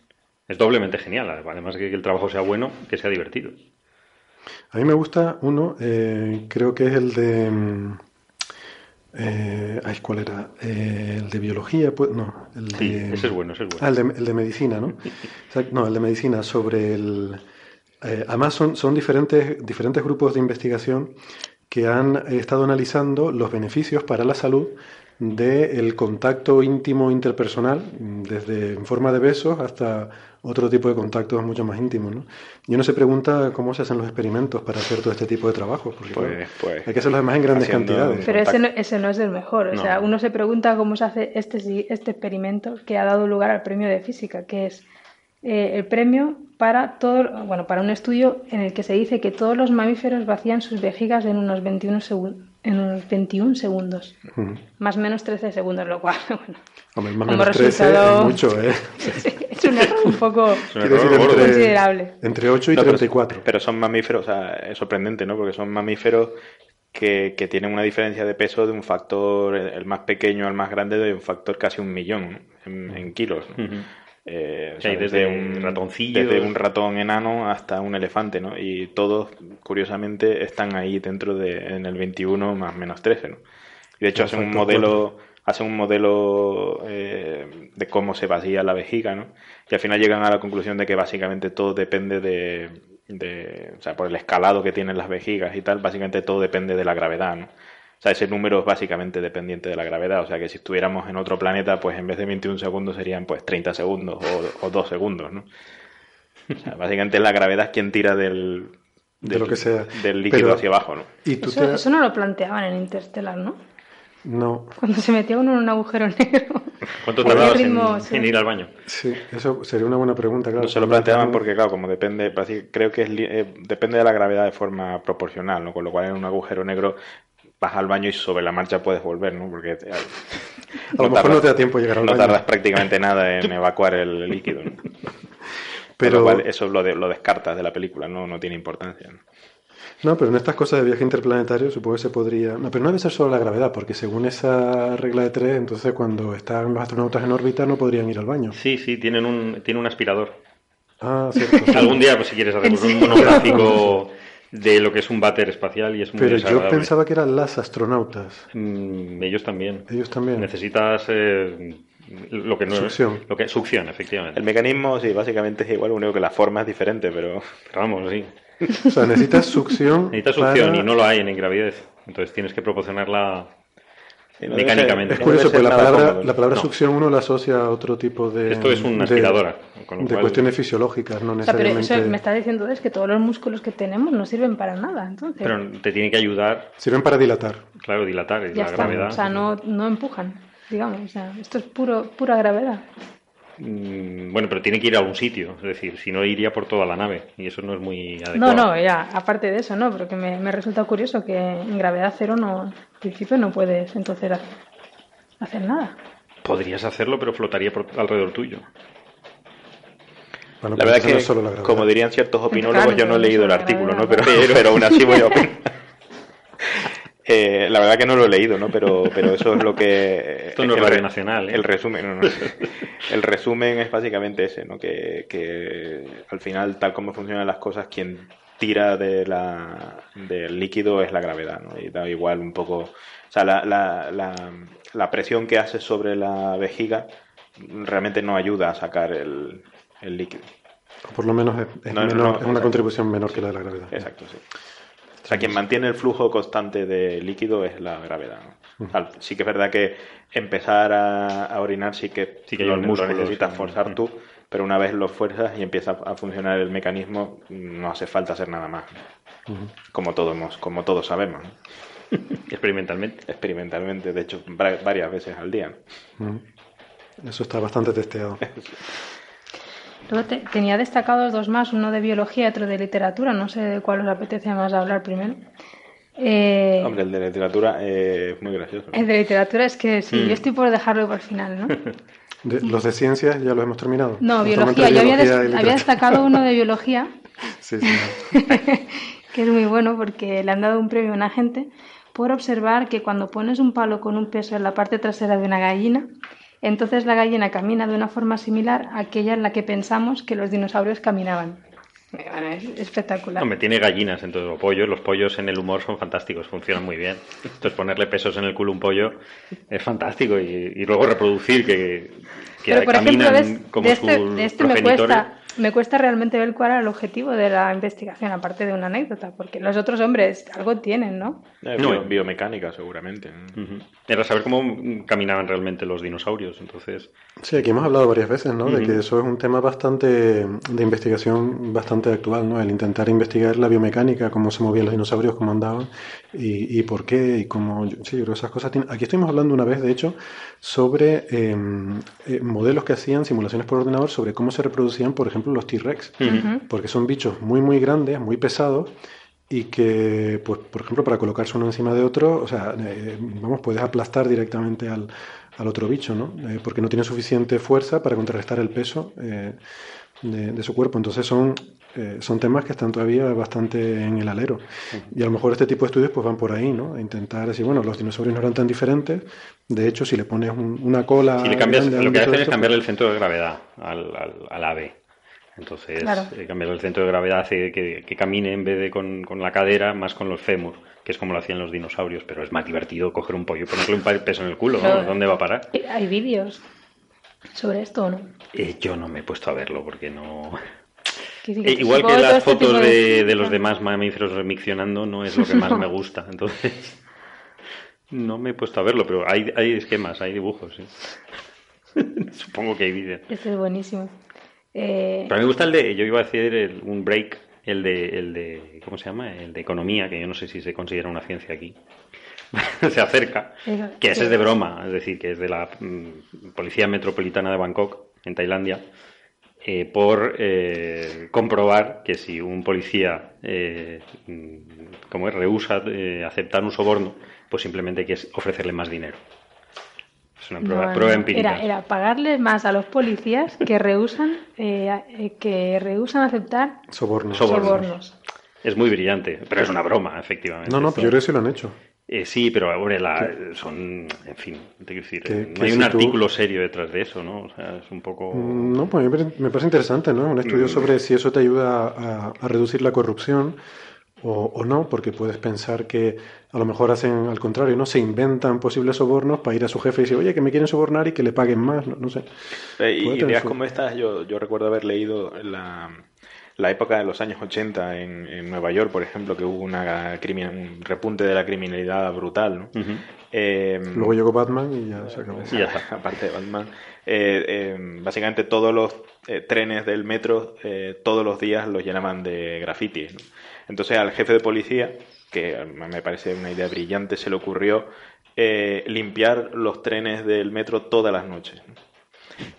Es doblemente genial. Además de que el trabajo sea bueno, que sea divertido. A mí me gusta uno, eh, creo que es el de... Mm, eh, ay, ¿cuál era? Eh, el de biología, pues no. El de, ese es bueno, ese es bueno. Ah, el de, el de medicina, ¿no? no, el de medicina sobre el... Eh, además son, son diferentes, diferentes grupos de investigación que han estado analizando los beneficios para la salud del contacto íntimo interpersonal, desde en forma de besos hasta otro tipo de contactos mucho más íntimos. ¿no? Y uno se pregunta cómo se hacen los experimentos para hacer todo este tipo de trabajos, porque pues, pues, hay que hacerlos además en grandes cantidades. Pero ese no, ese no, es el mejor. O sea, uno se pregunta cómo se hace este, este experimento que ha dado lugar al premio de física, que es eh, el premio para todo, bueno, para un estudio en el que se dice que todos los mamíferos vacían sus vejigas en unos 21 segundos en unos 21 segundos. Más o menos 13 segundos, lo cual, bueno. Hombre, más o menos 13 es mucho, ¿eh? es un error un poco considerable. Entre 8 y 34. Pero, son mamíferos, o sea, es sorprendente, ¿no? Porque son mamíferos que, que, tienen una diferencia de peso de un factor, el más pequeño al más grande, de un factor casi un millón en, kilos. ¿no? Eh, desde, un ratoncillo. Desde un ratón enano hasta un elefante, ¿no? Y todos, curiosamente, están ahí dentro de, en el 21 más menos 13, ¿no? Y de hecho hacen un modelo, hacen un modelo eh, de cómo se vacía la vejiga, ¿no? Y al final llegan a la conclusión de que básicamente todo depende de, de, o sea, por el escalado que tienen las vejigas y tal, básicamente todo depende de la gravedad, ¿no? O sea, ese número es básicamente dependiente de la gravedad. O sea, que si estuviéramos en otro planeta, pues en vez de 21 segundos serían pues 30 segundos o, 2 segundos, ¿no? O sea, básicamente la gravedad es quien tira del, de lo que sea. del líquido hacia abajo, ¿no? eso, no lo planteaban en Interstellar, ¿no? No. Cuando se metía uno en un agujero negro. ¿Cuánto tardabas en, ir al baño? Sí, eso sería una buena pregunta, claro. No se lo planteaban porque, claro, como depende, creo que eh, depende de la gravedad de forma proporcional, ¿no? Con lo cual en un agujero negro vas al baño y sobre la marcha puedes volver, ¿no? Porque a lo mejor no te da tiempo llegar al baño. No tardas prácticamente nada en evacuar el líquido. ¿no? Pero eso lo, lo descartas de la película, no, no tiene importancia. ¿no? pero en estas cosas de viaje interplanetario supongo que se podría... No, pero no debe ser solo la gravedad, porque según esa regla de tres, entonces cuando están los astronautas en órbita no podrían ir al baño. Sí, sí, tienen un, tiene un aspirador. Ah, cierto. Algún día, pues si quieres hacer un monográfico de lo que es un váter espacial y es muy Pero yo pensaba que eran las astronautas. Mm, ellos también. Ellos también. Necesitas eh, lo que no succión. lo que succión, efectivamente. El mecanismo sí, básicamente es igual, único que la forma es diferente, pero, vamos, sí. O sea, necesitas succión. Necesitas succión para- y no lo hay en ingravidez. Entonces tienes que proporcionarla Sí, no mecánicamente. Es No debe curioso, ser porque la palabra, cómodo. la palabra No. succión uno la asocia a otro tipo de. Esto es una de- aspiradora, con lo de cual- cuestiones fisiológicas, no O sea, pero necesariamente. eso me está diciendo es que todos los músculos que tenemos no sirven para nada, entonces. Pero te tiene que ayudar, Sirven para dilatar. claro, dilatar y ya la está. gravedad. O sea, no, no empujan, digamos. O sea, esto es puro, pura gravedad. Mm, Bueno, pero tiene que ir a algún sitio, es decir, si no iría por toda la nave y eso no es muy No, adecuado. no, ya, aparte de eso, no, pero que me, me resulta curioso que en gravedad cero no, en principio no puedes entonces hacer, hacer nada. Podrías hacerlo, pero flotaría por alrededor tuyo. Bueno, La verdad no que, solo la gravedad. como dirían ciertos opinólogos, Claro, yo no he leído el artículo, ¿no? Pero, pero aún así voy a opinar. Eh, la verdad que no lo he leído, ¿no? Pero, pero eso es lo que... Esto no es Radio Nacional, ¿eh? El resumen, no, no. El resumen es básicamente ese, ¿no? Que, que al final, tal como funcionan las cosas, quien tira de la, del líquido es la gravedad, ¿no? Y da igual un poco... O sea, la, la, la, la presión que hace sobre la vejiga realmente no ayuda a sacar el, el líquido. O por lo menos es, es No, no, menor- no, es una contribución menor que la de la gravedad. Exacto, sí. O sea, quien mantiene el flujo constante de líquido es la gravedad. ¿no? O sea, sí que es verdad que empezar a, a orinar sí que, Sí que los músculos lo necesitas forzar tú, pero una vez los fuerzas y empieza a funcionar el mecanismo, no hace falta hacer nada más. Como todos, hemos- como todos sabemos, ¿no? Experimentalmente. experimentalmente, de hecho, va- varias veces al día. Eso está bastante testeado. Luego te- tenía destacados dos más, uno de biología y otro de literatura, no sé de cuál os apetece más hablar primero. Eh, Hombre, el de literatura eh, es muy gracioso. ¿no? el de literatura es que sí, Mm. yo estoy por dejarlo para el final, ¿no? De- los de ciencias ya los hemos terminado. No, biología. Yo había, biología había destacado uno de biología, Sí, sí. que es muy bueno porque le han dado un premio a una gente por observar que cuando pones un palo con un peso en la parte trasera de una gallina, entonces la gallina camina de una forma similar a aquella en la que pensamos que los dinosaurios caminaban. Bueno, es espectacular. Hombre, tiene gallinas en todo pollos. Los pollos en el humor son fantásticos, funcionan muy bien. Entonces ponerle pesos en el culo a un pollo es fantástico y, y luego reproducir que, que Pero por ejemplo, caminan ¿ves? como de este, sus de este me cuesta, me cuesta realmente ver cuál era el objetivo de la investigación, aparte de una anécdota, porque los otros hombres algo tienen, ¿no? Eh, No, bio- eh. biomecánica, seguramente. Era saber cómo caminaban realmente los dinosaurios. Entonces, Sí, aquí hemos hablado varias veces, ¿no? De que eso es un tema bastante de investigación bastante actual, ¿no? El intentar investigar la biomecánica, cómo se movían los dinosaurios, cómo andaban y, y por qué y cómo. Sí, yo creo que esas cosas. tienen- Aquí estuvimos hablando una vez, de hecho, sobre eh, eh, modelos que hacían simulaciones por ordenador sobre cómo se reproducían, por ejemplo, los T-Rex, porque son bichos muy, muy grandes, muy pesados. Y que, pues, por ejemplo, para colocarse uno encima de otro, o sea, eh, vamos, puedes aplastar directamente al, al otro bicho, ¿no? Eh, porque no tiene suficiente fuerza para contrarrestar el peso eh, de, de su cuerpo. Entonces son, eh, son temas que están todavía bastante en el alero. Y a lo mejor este tipo de estudios pues van por ahí, ¿no? A intentar decir, bueno, los dinosaurios no eran tan diferentes. De hecho, si le pones un- una cola... si le cambias, grande lo que hacen es cambiarle el centro de gravedad al, al, al ave. Entonces, Claro. eh, cambiar el centro de gravedad hace que, que camine en vez de con, con la cadera, más con los fémur, que es como lo hacían los dinosaurios. Pero es más divertido coger un pollo y ponerle un peso en el culo. ¿no? ¿Dónde va a parar? ¿Hay vídeos sobre esto o no? Eh, yo no me he puesto a verlo porque no. Eh, que igual que las este fotos de- de, de los demás mamíferos remiccionando no es lo que más me gusta. Entonces, no me he puesto a verlo, pero hay, hay esquemas, hay dibujos. sí. Supongo que hay vídeos. Este es buenísimo. Eh, Pero a mí me gusta el de, yo iba a decir el- un break, el de, el de, ¿cómo se llama? El de economía, que yo no sé si se considera una ciencia aquí. se acerca, que ese es de broma, es decir, que es de la mm, Policía Metropolitana de Bangkok, en Tailandia, eh, por eh, comprobar que si un policía, eh, como es, rehúsa eh, aceptar un soborno, pues simplemente hay que ofrecerle más dinero. Es una prueba, no, prueba no, empírica. Era, era pagarle más a los policías que rehusan, eh, eh, que rehusan aceptar Sobornos. Sobornos. sobornos. Es muy brillante, pero es una broma, efectivamente. No, no, pero yo creo que sí lo han hecho. Eh, sí, pero hombre, la- son, en fin, te quiero decir, Que- eh, no hay si un tú- artículo serio detrás de eso, ¿no? O sea, es un poco... Mm, No, pues me parece- me parece interesante, ¿no? Un Mm. estudio sobre si eso te ayuda a, a reducir la corrupción o, o no, porque puedes pensar que a lo mejor hacen al contrario, ¿no? Se inventan posibles sobornos para ir a su jefe y decir, oye, que me quieren sobornar y que le paguen más, no, no sé. Eh, y ideas su- como estas, yo, yo recuerdo haber leído la, la época de los años 80 en, en Nueva York, por ejemplo, que hubo una un repunte de la criminalidad brutal, ¿no? Eh, Luego llegó Batman y ya se acabó. Y ya está. aparte de Batman, eh, eh, básicamente todos los eh, trenes del metro eh, todos los días los llenaban de grafitis. ¿no? Entonces al jefe de policía, que me parece una idea brillante, se le ocurrió eh, limpiar los trenes del metro todas las noches. ¿no?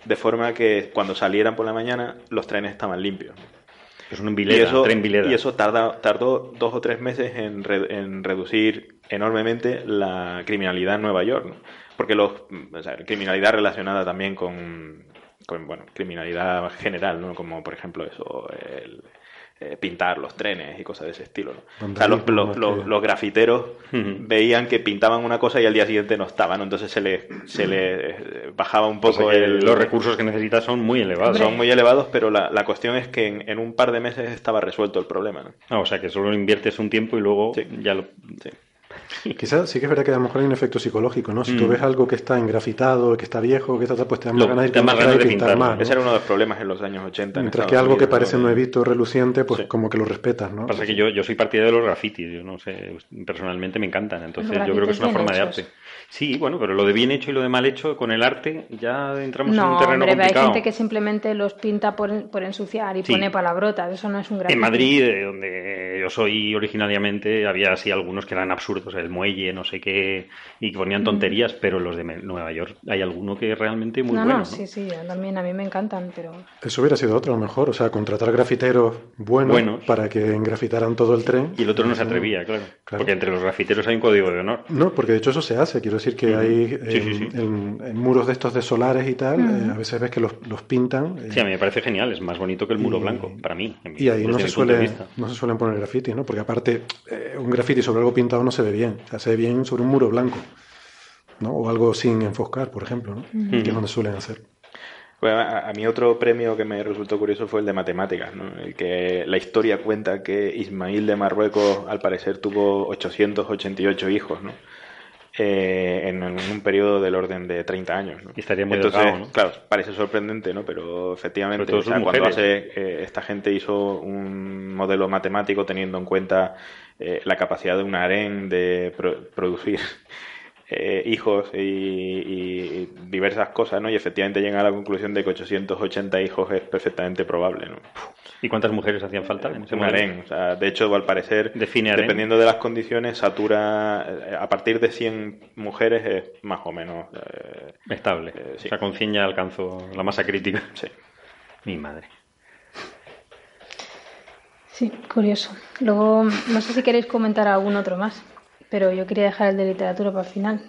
De forma que cuando salieran por la mañana los trenes estaban limpios. Es un Y Vileda, eso, tren Vileda. y eso tarda- tardó dos o tres meses en, re- en reducir enormemente la criminalidad en Nueva York. ¿no? Porque los, o sea, criminalidad relacionada también con, con, bueno, criminalidad general, ¿no? como por ejemplo eso, el, eh, pintar los trenes y cosas de ese estilo. ¿no? O sea, los, grafiteros veían que pintaban una cosa y al día siguiente no estaban, ¿no? entonces se les, se les eh, bajaba un O poco sea el- los recursos que necesitas son muy elevados. son muy elevados, pero la, la cuestión es que en, en un par de meses estaba resuelto el problema. ¿no? Ah, o sea que solo inviertes un tiempo y luego Sí. ya lo... Sí. Quizás sí que es verdad que a lo mejor hay un efecto psicológico, ¿no? Si tú Mm. ves algo que está engrafitado, que está viejo, que está pues te da más Lo- ganas de ganas pintar pintarlo. más, ¿no? Ese era uno de los problemas en los años 80. en Mientras Estados que algo que parece ¿no? nuevito, reluciente, pues Sí. como que lo respetas, ¿no? Pasa que yo, yo soy partidario de los grafitis, yo no sé, personalmente me encantan, entonces yo creo que es una forma de arte. Sí, bueno, pero lo de bien hecho y lo de mal hecho con el arte ya entramos en No, un terreno hombre, hay complicado. gente que simplemente los pinta por, por ensuciar y Sí. pone palabrotas. Eso no es un gran. En Madrid, de donde yo soy originariamente, había así algunos que eran absurdos, el muelle, no sé qué, y que ponían tonterías, pero los de Nueva York hay alguno que es realmente muy no, bueno. no, sí, sí, también a mí me encantan, pero. Eso hubiera sido otro a lo mejor, o sea, contratar grafiteros buenos, Buenos. para que engrafitaran todo el tren. Y el otro no se atrevía, claro. Claro. Porque entre los grafiteros hay un código de honor. No, porque de hecho eso se hace. Quiero decir que hay Sí, en, sí, sí. en- en muros de estos de solares y tal, eh, a veces ves que los, los pintan. eh, Sí, a mí me parece genial, es más bonito que el muro Y- blanco, para mí. en mi- y ahí no se, suele, vista. no se suelen poner grafitis, ¿no? Porque aparte, eh, un grafiti sobre algo pintado no se ve bien. O sea, se ve bien sobre un muro blanco, ¿no? O algo sin enfoscar, por ejemplo, ¿no? Que es donde suelen hacer. Bueno, a, a mí otro premio que me resultó curioso fue el de matemáticas, ¿no? El que la historia cuenta que Ismail de Marruecos al parecer tuvo 888 hijos, ¿no? Eh, en, un periodo del orden de 30 años, ¿no? Y estaría muy Entonces, delgado, ¿no? claro, parece sorprendente, ¿no? Pero efectivamente, o sea, cuando hace, eh, esta gente hizo un modelo matemático teniendo en cuenta eh, la capacidad de un harén de pro- producir eh, hijos y, diversas cosas, ¿no? Y efectivamente llegan a la conclusión de que 880 hijos es perfectamente probable, ¿no? ¿Y cuántas mujeres hacían falta en ese Un modelo? harén, o sea, de hecho, al parecer, Define dependiendo de las condiciones, satura eh, a partir de 100 mujeres es más o menos... eh, Estable. Eh, sí. O sea, con 100 ya alcanzo la masa crítica. sí. Mi madre. Sí, curioso. Luego, no sé si queréis comentar algún otro más, pero yo quería dejar el de literatura para el final.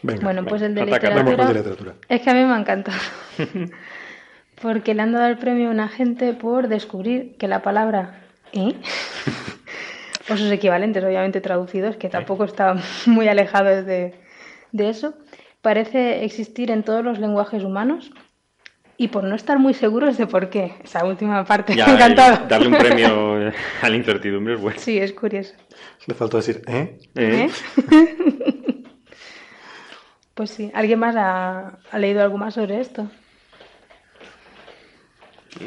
Venga, Bueno, pues el de Ataca, literatura. de. Es que a mí me ha encantado. Porque le han dado el premio a una gente por descubrir que la palabra ¿eh? o sus equivalentes, obviamente traducidos, que tampoco está muy alejados de, de eso, parece existir en todos los lenguajes humanos y por no estar muy seguros de por qué. Esa última parte Ya, me ha encantado. darle un premio a la incertidumbre es bueno. Sí, es curioso. Le faltó decir, ¿eh? Eh, ¿Eh? pues sí, ¿alguien más ha, ha leído algo más sobre esto?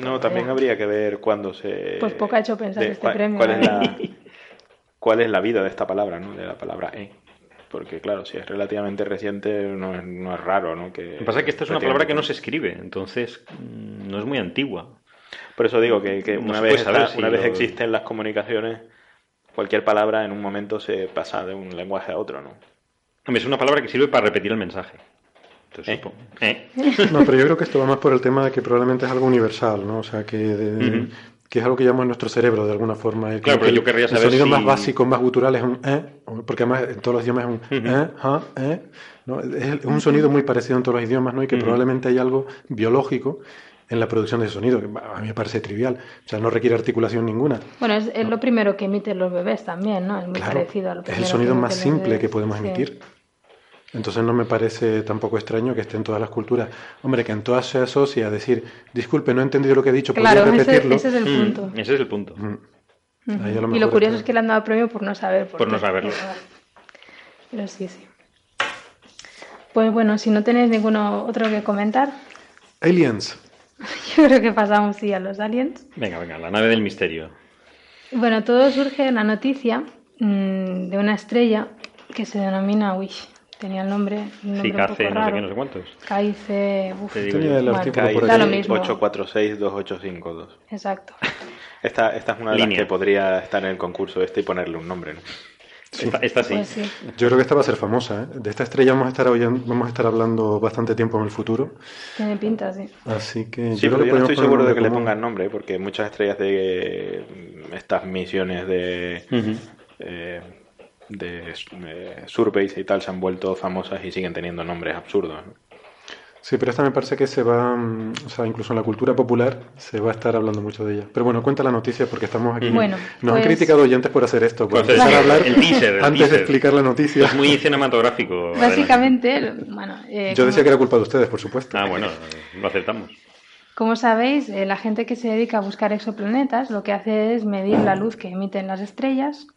No, también habría que ver cuándo se... Pues poco ha hecho pensar de- este cuál, premio, Cuál es, la, cuál es la vida de esta palabra, ¿no? De la palabra E. Porque, claro, si es relativamente reciente, no es, no es raro, ¿no? Que, Lo que pasa es que esta es una palabra que no se escribe, entonces mm, no es muy antigua. Por eso digo que, una, vez, está- si una vez lo- existen las comunicaciones, cualquier palabra en un momento se pasa de un lenguaje a otro, ¿no? Hombre, es una palabra que sirve para repetir el mensaje. Entonces, ¿Eh? supongo- ¿Eh? No, pero yo creo que esto va más por el tema de que probablemente es algo universal, ¿no? O sea, que, de-. Que es algo que llamamos en nuestro cerebro de alguna forma. Y Claro, pero que yo querría el saber sonido si- más básico, más gutural es un eh, porque además en todos los idiomas es un eh, ja, eh, ¿no? Es un sonido muy parecido en todos los idiomas, ¿no? Y que Ujú. probablemente hay algo biológico en la producción de ese sonido, que a mí me parece trivial. O sea, no requiere articulación ninguna. Bueno, es, es lo primero que emiten los bebés también, ¿no? Es muy Claro, parecido a lo es el primero sonido que más simple bebés. que podemos Sí. Entonces no me parece tampoco extraño que esté en todas las culturas. Hombre, que en todas se asocia a decir, disculpe, no he entendido lo que he dicho, ¿podría Claro, ese, repetirlo? ese es el Mm, punto. ese es el punto. Mm. Ujú. Ahí a lo Y lo curioso está- es que le han dado premio por no saber por, Por no saberlo. Pero sí, sí. Pues bueno, si no tenéis ninguno otro que comentar, Aliens. creo que pasamos sí a los aliens. Venga, venga, la nave del misterio. Bueno, todo surge de una noticia mm, de una estrella que se denomina Wish. Tenía el nombre, un nombre Sí, un no sé qué, no sé cuántos. KIC, uf, Te digo Tenía el artículo por da aquí. lo mismo. 846-2852. exacto. Esta, esta es una de las que podría estar en el concurso este y ponerle un nombre, ¿no? Esta, esta sí. Pues sí. Yo creo que esta va a ser famosa. ¿eh? De esta estrella vamos a estar oyen- vamos a estar hablando bastante tiempo en el futuro. Tiene pinta, sí. Así que Sí, yo creo que yo no estoy seguro de que le pongan nombre, porque muchas estrellas de estas misiones de, eh, de eh, surveys y tal se han vuelto famosas y siguen teniendo nombres absurdos. ¿no? Sí, pero esta me parece que se va, mm, o sea, incluso en la cultura popular se va a estar hablando mucho de ella. Pero bueno, cuenta la noticia porque estamos aquí. Bueno, Nos han pues- criticado oyentes por hacer esto, por Pues empezar a el- hablar el teaser, el antes teaser. de explicar la noticia. Es muy cinematográfico. Básicamente, bueno, eh, Yo como- decía que era culpa de ustedes, por supuesto. Ah, bueno, lo aceptamos. Como sabéis, eh, la gente que se dedica a buscar exoplanetas lo que hace es medir la luz que emiten las estrellas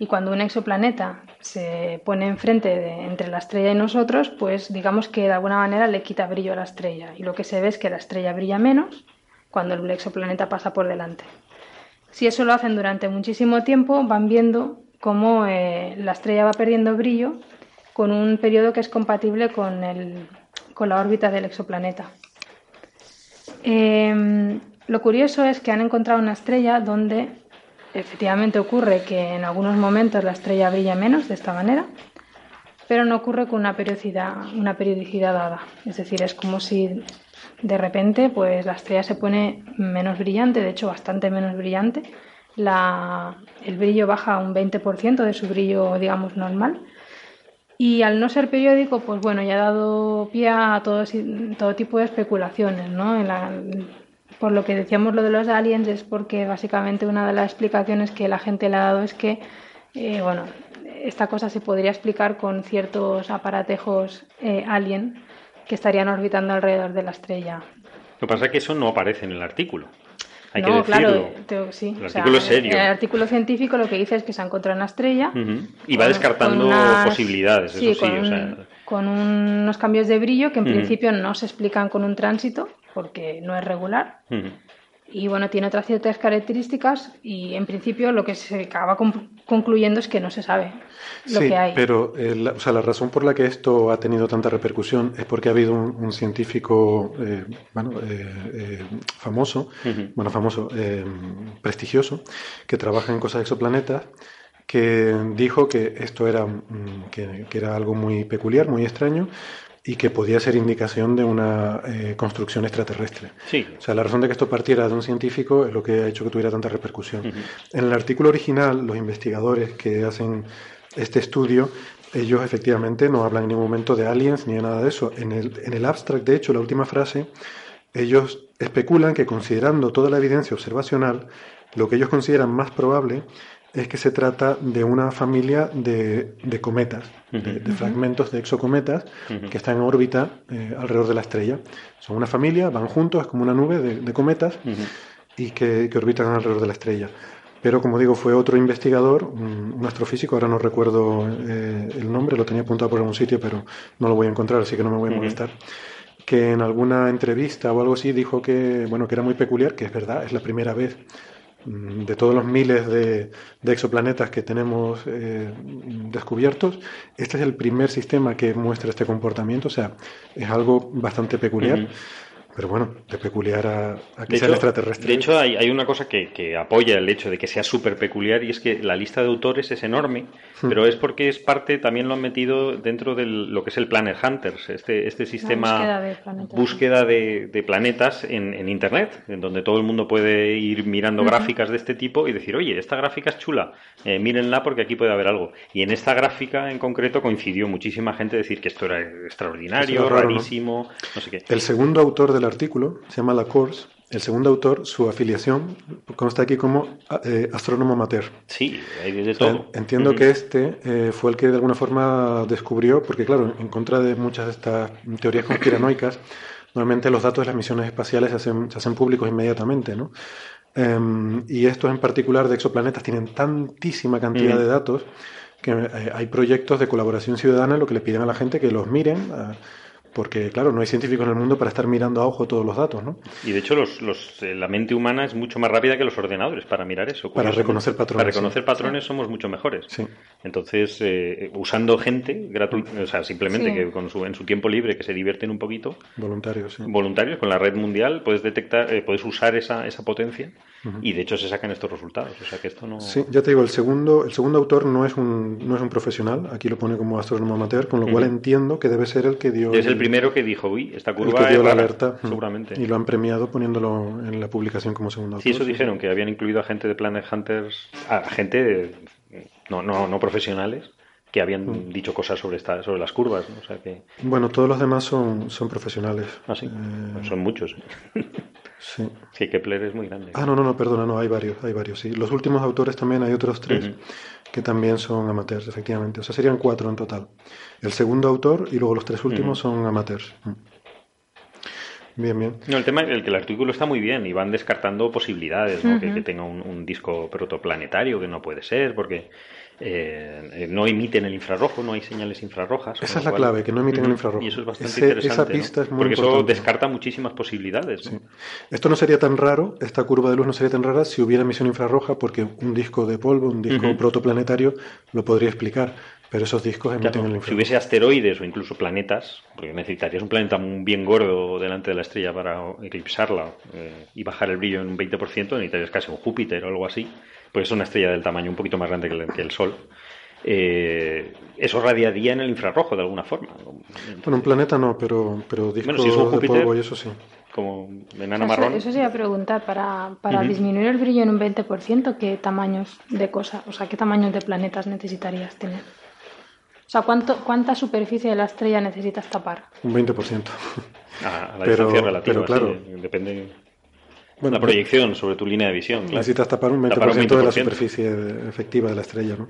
y cuando un exoplaneta se pone enfrente de, entre la estrella y nosotros, pues digamos que de alguna manera le quita brillo a la estrella y lo que se ve es que la estrella brilla menos cuando el exoplaneta pasa por delante. Si eso lo hacen durante muchísimo tiempo, van viendo cómo eh, la estrella va perdiendo brillo con un periodo que es compatible con, el- con la órbita del exoplaneta. Eh, lo curioso es que han encontrado una estrella donde efectivamente ocurre que en algunos momentos la estrella brilla menos de esta manera, pero no ocurre con una periodicidad, una periodicidad dada. Es decir, es como si de repente pues, la estrella se pone menos brillante, de hecho bastante menos brillante. La- el brillo baja un 20% de su brillo, digamos, normal. Y al no ser periódico, pues bueno, ya ha dado pie a todo, todo tipo de especulaciones, ¿no? En la- por lo que decíamos lo de los aliens es porque básicamente una de las explicaciones que la gente le ha dado es que, eh, bueno, esta cosa se podría explicar con ciertos aparatejos eh, alien que estarían orbitando alrededor de la estrella. Lo que pasa es que eso no aparece en el artículo. Hay no, que decirlo. claro, te- sí. El o sea, artículo es serio. El artículo científico lo que dice es que se ha encontrado una estrella. Y va con- descartando con unas- posibilidades, sí, eso sí. con, o sea, un- con unos cambios de brillo que en principio no se explican con un tránsito porque no es regular. Y bueno, tiene otras ciertas características y en principio lo que se acaba con- concluyendo es que no se sabe lo Sí, que hay. pero eh, la, o sea, la razón por la que esto ha tenido tanta repercusión es porque ha habido un, un científico eh, bueno, eh, eh, famoso, Ujú. bueno, famoso, eh, prestigioso, que trabaja en cosas de exoplanetas, que dijo que esto era, mm, que, que era algo muy peculiar, muy extraño, y que podía ser indicación de una eh, construcción extraterrestre. Sí. O sea, la razón de que esto partiera de un científico es lo que ha hecho que tuviera tanta repercusión. Ujú. En el artículo original, los investigadores que hacen este estudio, ellos efectivamente no hablan en ningún momento de aliens ni de nada de eso. En el, en el abstract, de hecho, la última frase, ellos especulan que considerando toda la evidencia observacional, lo que ellos consideran más probable es que se trata de una familia de, de cometas, de, de fragmentos de exocometas que están en órbita eh, alrededor de la estrella. Son una familia, van juntos, es como una nube de, de cometas y que, que orbitan alrededor de la estrella. Pero como digo, fue otro investigador, un, un astrofísico, ahora no recuerdo eh, el nombre, lo tenía apuntado por algún sitio, pero no lo voy a encontrar, así que no me voy a molestar, que en alguna entrevista o algo así dijo que, bueno, que era muy peculiar, que es verdad, es la primera vez de todos los miles de, de exoplanetas que tenemos eh, descubiertos, este es el primer sistema que muestra este comportamiento, o sea, es algo bastante peculiar. Pero bueno, de peculiar a, a que De sean hecho, extraterrestres. de hecho, hay, hay una cosa que, que apoya el hecho de que sea súper peculiar y es que la lista de autores es enorme, Hmm. pero es porque es parte, también lo han metido dentro de lo que es el Planet Hunters, este, este sistema búsqueda de planetas. búsqueda de, de planetas en, en Internet, en donde todo el mundo puede ir mirando Ujú. gráficas de este tipo y decir, oye, esta gráfica es chula, eh, mírenla porque aquí puede haber algo. Y en esta gráfica en concreto coincidió muchísima gente decir que esto era extraordinario, raro, ¿no? rarísimo, no sé qué. El segundo autor del artículo se llama Lacourse. El segundo autor, su afiliación consta aquí como eh, astrónomo amateur. Sí, hay de todo. entiendo que este eh, fue el que de alguna forma descubrió, porque claro, en contra de muchas de estas teorías conspiranoicas, normalmente los datos de las misiones espaciales se hacen, se hacen públicos inmediatamente, ¿no? Em, y estos en particular de exoplanetas tienen tantísima cantidad de datos que eh, hay proyectos de colaboración ciudadana en lo que le piden a la gente que los miren, a- porque claro, no hay científicos en el mundo para estar mirando a ojo todos los datos, ¿no? Y de hecho los, los, eh, la mente humana es mucho más rápida que los ordenadores para mirar eso. Para reconocer patrones. Para reconocer patrones somos mucho mejores. Sí. Entonces, eh, usando gente o sea, simplemente Sí. que con su, en su tiempo libre que se divierten un poquito, Voluntarios, sí. voluntarios con la red mundial, puedes detectar, eh, puedes usar esa, esa potencia y de hecho se sacan estos resultados. O sea que esto no. Sí, ya te digo, el segundo, el segundo autor no es un, no es un profesional, aquí lo pone como astrónomo amateur, con lo cual entiendo que debe ser el que dio, Es el primero que dijo, uy, esta el curva que dio es la rara", alerta. mm, seguramente. Y lo han premiado poniéndolo en la publicación como segundo autor. Sí, eso dijeron, que habían incluido a gente de Planet Hunters, a gente no, no, no profesionales, que habían Mm. dicho cosas sobre esta, sobre las curvas, ¿no? O sea que, Bueno, todos los demás son, son profesionales. ah, sí, Eh, son muchos. sí. Sí, Kepler es muy grande. Ah, no, no, no, perdona, no, hay varios, hay varios, sí. Los últimos autores también, hay otros tres que también son amateurs, efectivamente. O sea, serían cuatro en total. El segundo autor y luego los tres últimos son amateurs. Bien, bien. No, el tema el que el artículo está muy bien y van descartando posibilidades, ¿no? que, tenga un, un disco protoplanetario que no puede ser porque eh, no emiten el infrarrojo, no hay señales infrarrojas. Esa es la cual- clave, que no emiten el infrarrojo. Y eso es bastante Ese- esa interesante. ¿no? pista es muy porque eso descarta muchísimas posibilidades. ¿no? Sí. Esto no sería tan raro, esta curva de luz no sería tan rara si hubiera emisión infrarroja, porque un disco de polvo, un disco protoplanetario, lo podría explicar. Pero esos discos emiten Claro, el si hubiese asteroides o incluso planetas, porque necesitarías un planeta muy bien gordo delante de la estrella para eclipsarla eh, y bajar el brillo en un 20%, necesitarías casi un Júpiter o algo así, porque es una estrella del tamaño un poquito más grande que el, que el Sol. Eh, eso radiaría en el infrarrojo de alguna forma, Bueno, un planeta no, pero, pero discos Bueno, si es un de Júpiter- polvo y eso sí. como O enana sea, marrón. Eso, eso se iba a preguntar, para, para disminuir el brillo en un 20%, ¿qué tamaños de cosas, o sea, qué tamaños de planetas necesitarías tener? O sea, ¿cuánto, ¿cuánta superficie de la estrella necesitas tapar? Un 20%. A, a la Pero- distancia relativa, pero claro. sí, depende. Bueno, la proyección sobre tu línea de visión. claro. Necesitas tapar un 20%, Tapar un de la 20%. superficie efectiva de la estrella, ¿no?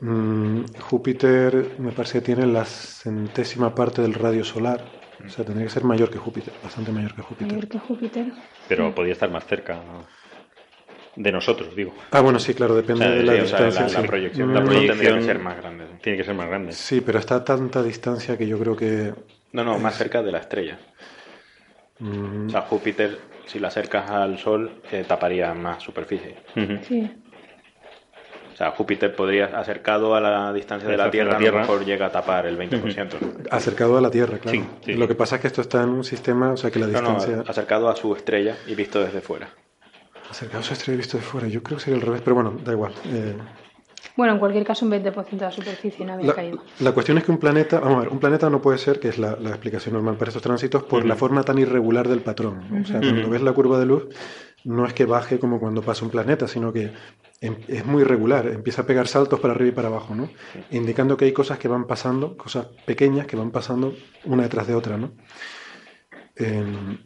Mm, Júpiter me parece que tiene la centésima parte del radio solar. O sea, tendría que ser mayor que Júpiter, bastante mayor que Júpiter. Mayor que Júpiter. Pero podría estar más cerca de nosotros, digo. Ah, bueno, sí, claro, depende O sea, de la Sí, o sea, distancia. la, proyección, Mm, tendría que proyección- ser más grande. sí. Tiene que ser más grande. Sí, pero está a tanta distancia que yo creo que... No, no, más cerca de la estrella. mm, O sea, Júpiter, si la acercas al Sol, eh, taparía más superficie. Sí. O sea, Júpiter podría, acercado a la distancia de la Tierra, a lo mejor llega a tapar el 20%. acercado a la Tierra, claro. Sí, sí. Lo que pasa es que esto está en un sistema, o sea, que la No, no, distancia... acercado a su estrella y visto desde fuera. Acercado a su estrella visto de fuera, yo creo que sería al revés, pero bueno, da igual. eh, Bueno, en cualquier caso, un 20% de la superficie no había La, caído. la cuestión es que un planeta, vamos a ver, un planeta no puede ser, que es la, la explicación normal para estos tránsitos, por la forma tan irregular del patrón. ¿no? O sea, cuando ves la curva de luz, no es que baje como cuando pasa un planeta, sino que em- es muy irregular, empieza a pegar saltos para arriba y para abajo, ¿no? Indicando que hay cosas que van pasando, cosas pequeñas que van pasando una detrás de otra, ¿no? Em,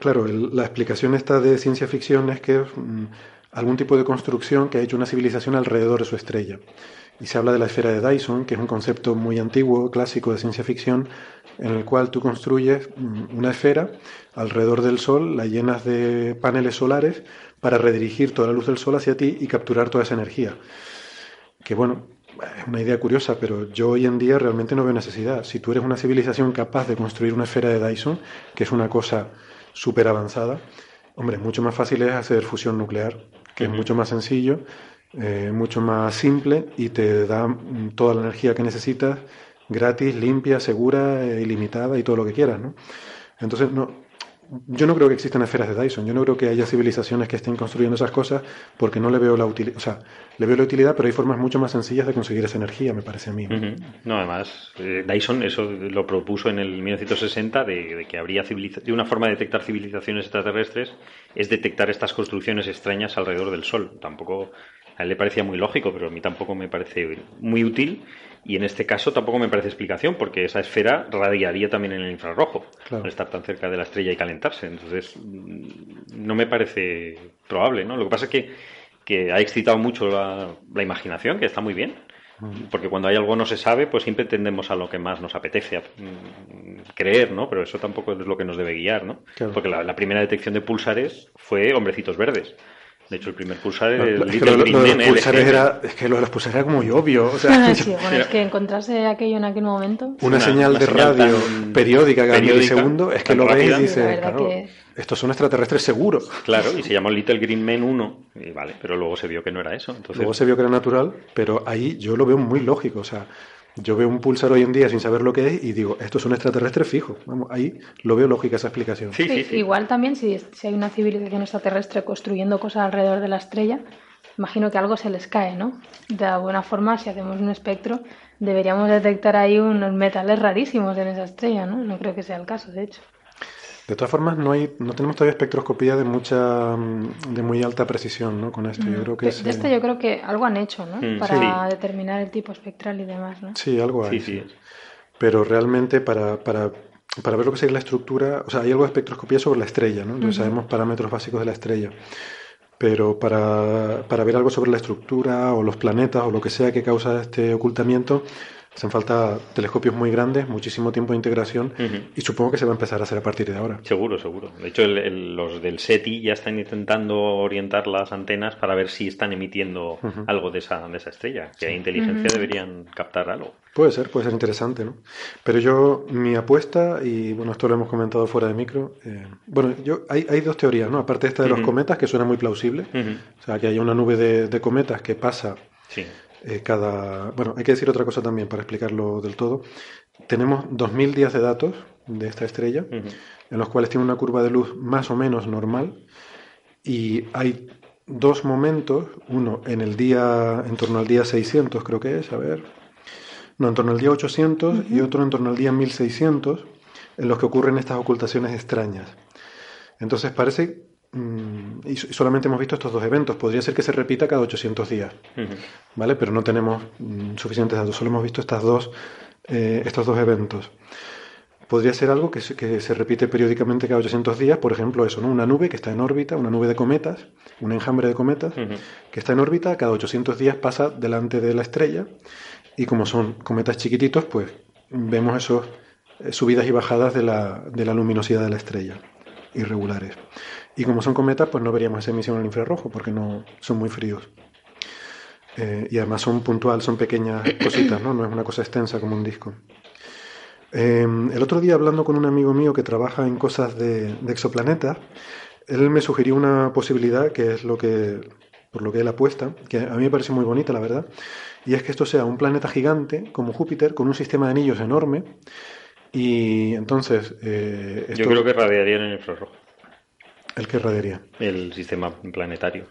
claro, el- la explicación esta de ciencia ficción es que mm, algún tipo de construcción que ha hecho una civilización alrededor de su estrella. Y se habla de la esfera de Dyson, que es un concepto muy antiguo, clásico de ciencia ficción, en el cual tú construyes mm, una esfera alrededor del Sol, la llenas de paneles solares para redirigir toda la luz del Sol hacia ti y capturar toda esa energía. Que bueno, es una idea curiosa, pero yo hoy en día realmente no veo necesidad. Si tú eres una civilización capaz de construir una esfera de Dyson, que es una cosa súper avanzada, hombre, mucho más fácil es hacer fusión nuclear, que es mucho más sencillo, eh, mucho más simple y te da mm, toda la energía que necesitas gratis, limpia, segura, eh, ilimitada y todo lo que quieras, ¿no? Entonces, no, yo no creo que existan esferas de Dyson. Yo no creo que haya civilizaciones que estén construyendo esas cosas porque no le veo la utilidad. O sea, le veo la utilidad, pero hay formas mucho más sencillas de conseguir esa energía, me parece a mí. ¿no? Además, eh, Dyson eso lo propuso en el 1960 de, de que habría de una forma de detectar civilizaciones extraterrestres es detectar estas construcciones extrañas alrededor del Sol. Tampoco a él le parecía muy lógico, pero a mí tampoco me parece muy útil y en este caso tampoco me parece explicación porque esa esfera radiaría también en el infrarrojo Claro. al estar tan cerca de la estrella y calentarse. Entonces, mm, no me parece probable, ¿no? Lo que pasa es que, que ha excitado mucho la, la imaginación, que está muy bien. Porque cuando hay algo no se sabe, pues siempre tendemos a lo que más nos apetece a- mm, creer, ¿no? Pero eso tampoco es lo que nos debe guiar, ¿no? Claro. Porque la, la primera detección de pulsares fue hombrecitos verdes. De hecho, el primer pulsar No, es es, que Little lo, lo Green de los era, es que lo de los pulsares era como muy obvio. O sea, Sí, bueno, es que encontrarse aquello en aquel momento. una, Una- señal una de señal radio periódica cada milisegundo, es que lo ves y rápida. dices, claro, que- estos son extraterrestres seguros. Claro, y se llamó Little Green Men 1, y vale, pero luego se vio que no era eso. Entonces, Luego se vio que era natural, pero ahí yo lo veo muy lógico. O sea, yo veo un pulsar hoy en día sin saber lo que es y digo, esto es un extraterrestre fijo. Vamos, ahí lo veo lógica esa explicación. sí, sí. Igual también si, si hay una civilización extraterrestre construyendo cosas alrededor de la estrella, imagino que algo se les cae, ¿no? De alguna forma, si hacemos un espectro, deberíamos detectar ahí unos metales rarísimos en esa estrella, ¿no? No creo que sea el caso, de hecho. De todas formas, no hay, no tenemos todavía espectroscopía de mucha, mm, de muy alta precisión, ¿no? Con esto, yo creo que De, es, de esto yo creo que algo han hecho, ¿no? Mm, Para sí. determinar el tipo espectral y demás, ¿no? sí, algo hay. Sí, sí. sí. Pero realmente para, para, para ver lo que sería la estructura, o sea, hay algo de espectroscopía sobre la estrella, ¿no? Entonces sabemos parámetros básicos de la estrella. Pero para, para ver algo sobre la estructura o los planetas o lo que sea que causa este ocultamiento, hacen falta telescopios muy grandes, muchísimo tiempo de integración y supongo que se va a empezar a hacer a partir de ahora. Seguro, seguro. De hecho, el- el- los del SETI ya están intentando orientar las antenas para ver si están emitiendo algo de esa, de esa estrella. Que hay inteligencia deberían captar algo. Puede ser, puede ser interesante, ¿no? Pero yo, mi apuesta, y bueno, esto lo hemos comentado fuera de micro, eh, bueno, yo hay, hay dos teorías, ¿no? Aparte de esta de los cometas, que suena muy plausible, o sea, que haya una nube de, de cometas que pasa Sí. Eh, cada... Bueno, hay que decir otra cosa también para explicarlo del todo. Tenemos 2.000 días de datos de esta estrella, en los cuales tiene una curva de luz más o menos normal, y hay dos momentos, uno en el día, en torno al día 600 creo que es, a ver, no, en torno al día 800 y otro en torno al día 1600, en los que ocurren estas ocultaciones extrañas. Entonces parece, y so- y solamente hemos visto estos dos eventos, podría ser que se repita cada 800 días. ¿vale? Pero no tenemos mm, suficientes datos, solo hemos visto estas dos, eh, estos dos eventos. Podría ser algo que se, que se repite periódicamente cada 800 días, por ejemplo, eso, ¿no? Una nube que está en órbita, una nube de cometas, un enjambre de cometas, que está en órbita, cada 800 días pasa delante de la estrella y como son cometas chiquititos, pues vemos esos eh, subidas y bajadas de la, de la luminosidad de la estrella, irregulares. Y como son cometas, pues no veríamos esa emisión en infrarrojo porque no son muy fríos. Eh, y además son puntual, son pequeñas cositas, ¿no? No es una cosa extensa como un disco. Eh, el otro día hablando con un amigo mío que trabaja en cosas de, de exoplanetas, él me sugirió una posibilidad que es lo que, por lo que él apuesta, que a mí me parece muy bonita, la verdad, y es que esto sea un planeta gigante como Júpiter con un sistema de anillos enorme y entonces eh, esto, Yo creo que radiarían en infrarrojo el que radiaría. el sistema planetario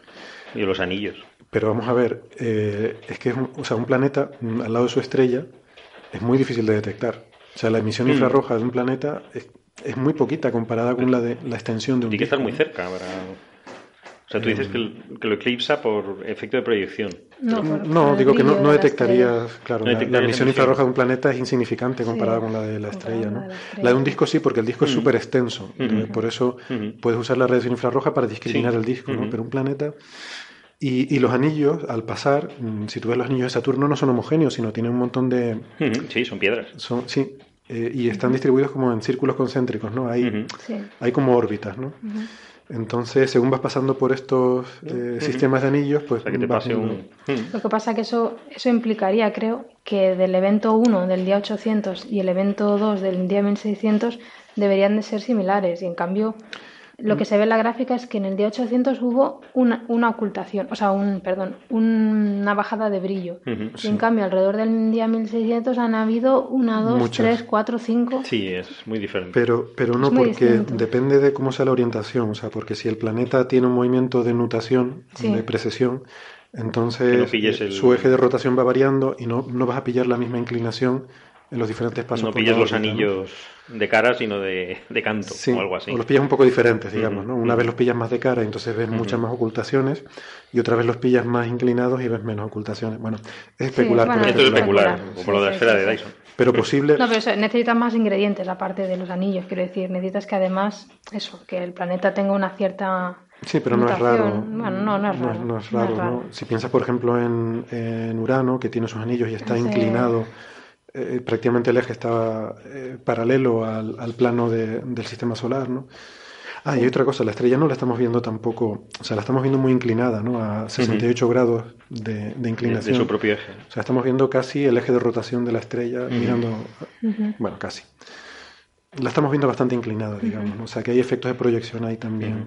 y los anillos. Pero vamos a ver, eh, es que es un, o sea, un planeta mm, al lado de su estrella es muy difícil de detectar. O sea, la emisión Mm. infrarroja de un planeta es, es muy poquita comparada con la de la extensión de un Tiene que estar muy cerca para... O sea, tú dices que, el- que lo eclipsa por efecto de proyección. No, por- No, por el digo que no, no detectarías, claro, No la- la, emisión infrarroja de un planeta es insignificante comparada Sí, con la de la estrella, ¿no? la de la La de un disco sí, porque el disco es Mm. súper extenso, entonces por eso puedes usar la radiación infrarroja para discriminar Sí. el disco, ¿no? Pero un planeta... Y, y los anillos, al pasar, mm, si tú ves los anillos de Saturno, no son homogéneos, sino tienen un montón de... Sí, son piedras. Son, sí, eh, y están distribuidos como en círculos concéntricos, ¿no? Hay. Sí. hay como órbitas, ¿no? Entonces, según vas pasando por estos eh, sistemas de anillos, pues O sea, que te vas pase viendo- un... Ujú. Lo que pasa que eso, eso implicaría, creo, que del evento 1 del día 800 y el evento 2 del día 1600 deberían de ser similares. Y en cambio, lo que se ve en la gráfica es que en el día 800 hubo una, una ocultación, o sea, un, perdón, una bajada de brillo. Y en cambio, alrededor del día 1600 han habido una, dos, Muchas. tres, cuatro, cinco. Sí, es muy diferente. Pero, pero no porque distinto. depende de cómo sea la orientación, o sea, porque si el planeta tiene un movimiento de nutación, Sí. de precesión, entonces no eh, el- su eje de rotación va variando y no, no vas a pillar la misma inclinación en los diferentes pasos. no pillas los anillos de cara, sino de, de canto Sí, o algo así. o los pillas un poco diferentes, digamos, ¿no? Una vez los pillas más de cara y entonces ves muchas más ocultaciones y otra vez los pillas más inclinados y ves menos ocultaciones. Bueno, es especular, bueno, pero Esto es especular, como lo de la Sí, esfera sí, de sí. Dyson. pero posible. No, pero eso, necesitas más ingredientes aparte de los anillos, quiero decir. Necesitas que además, eso, que el planeta tenga una cierta. Sí, pero no es raro. Bueno, no, no es raro. No, es raro, ¿no? Si piensas, por ejemplo, en, en Urano, que tiene sus anillos y está Sí. inclinado, eh, prácticamente el eje está eh, paralelo al, al plano de- del sistema solar, ¿no? Ah, y hay otra cosa, la estrella no la estamos viendo tampoco, o sea, la estamos viendo muy inclinada, ¿no? A 68 grados de, de inclinación. De, su propio eje. O sea, estamos viendo casi el eje de rotación de la estrella, mirando, bueno, casi. La estamos viendo bastante inclinada, digamos, ¿no? o sea, que hay efectos de proyección ahí también.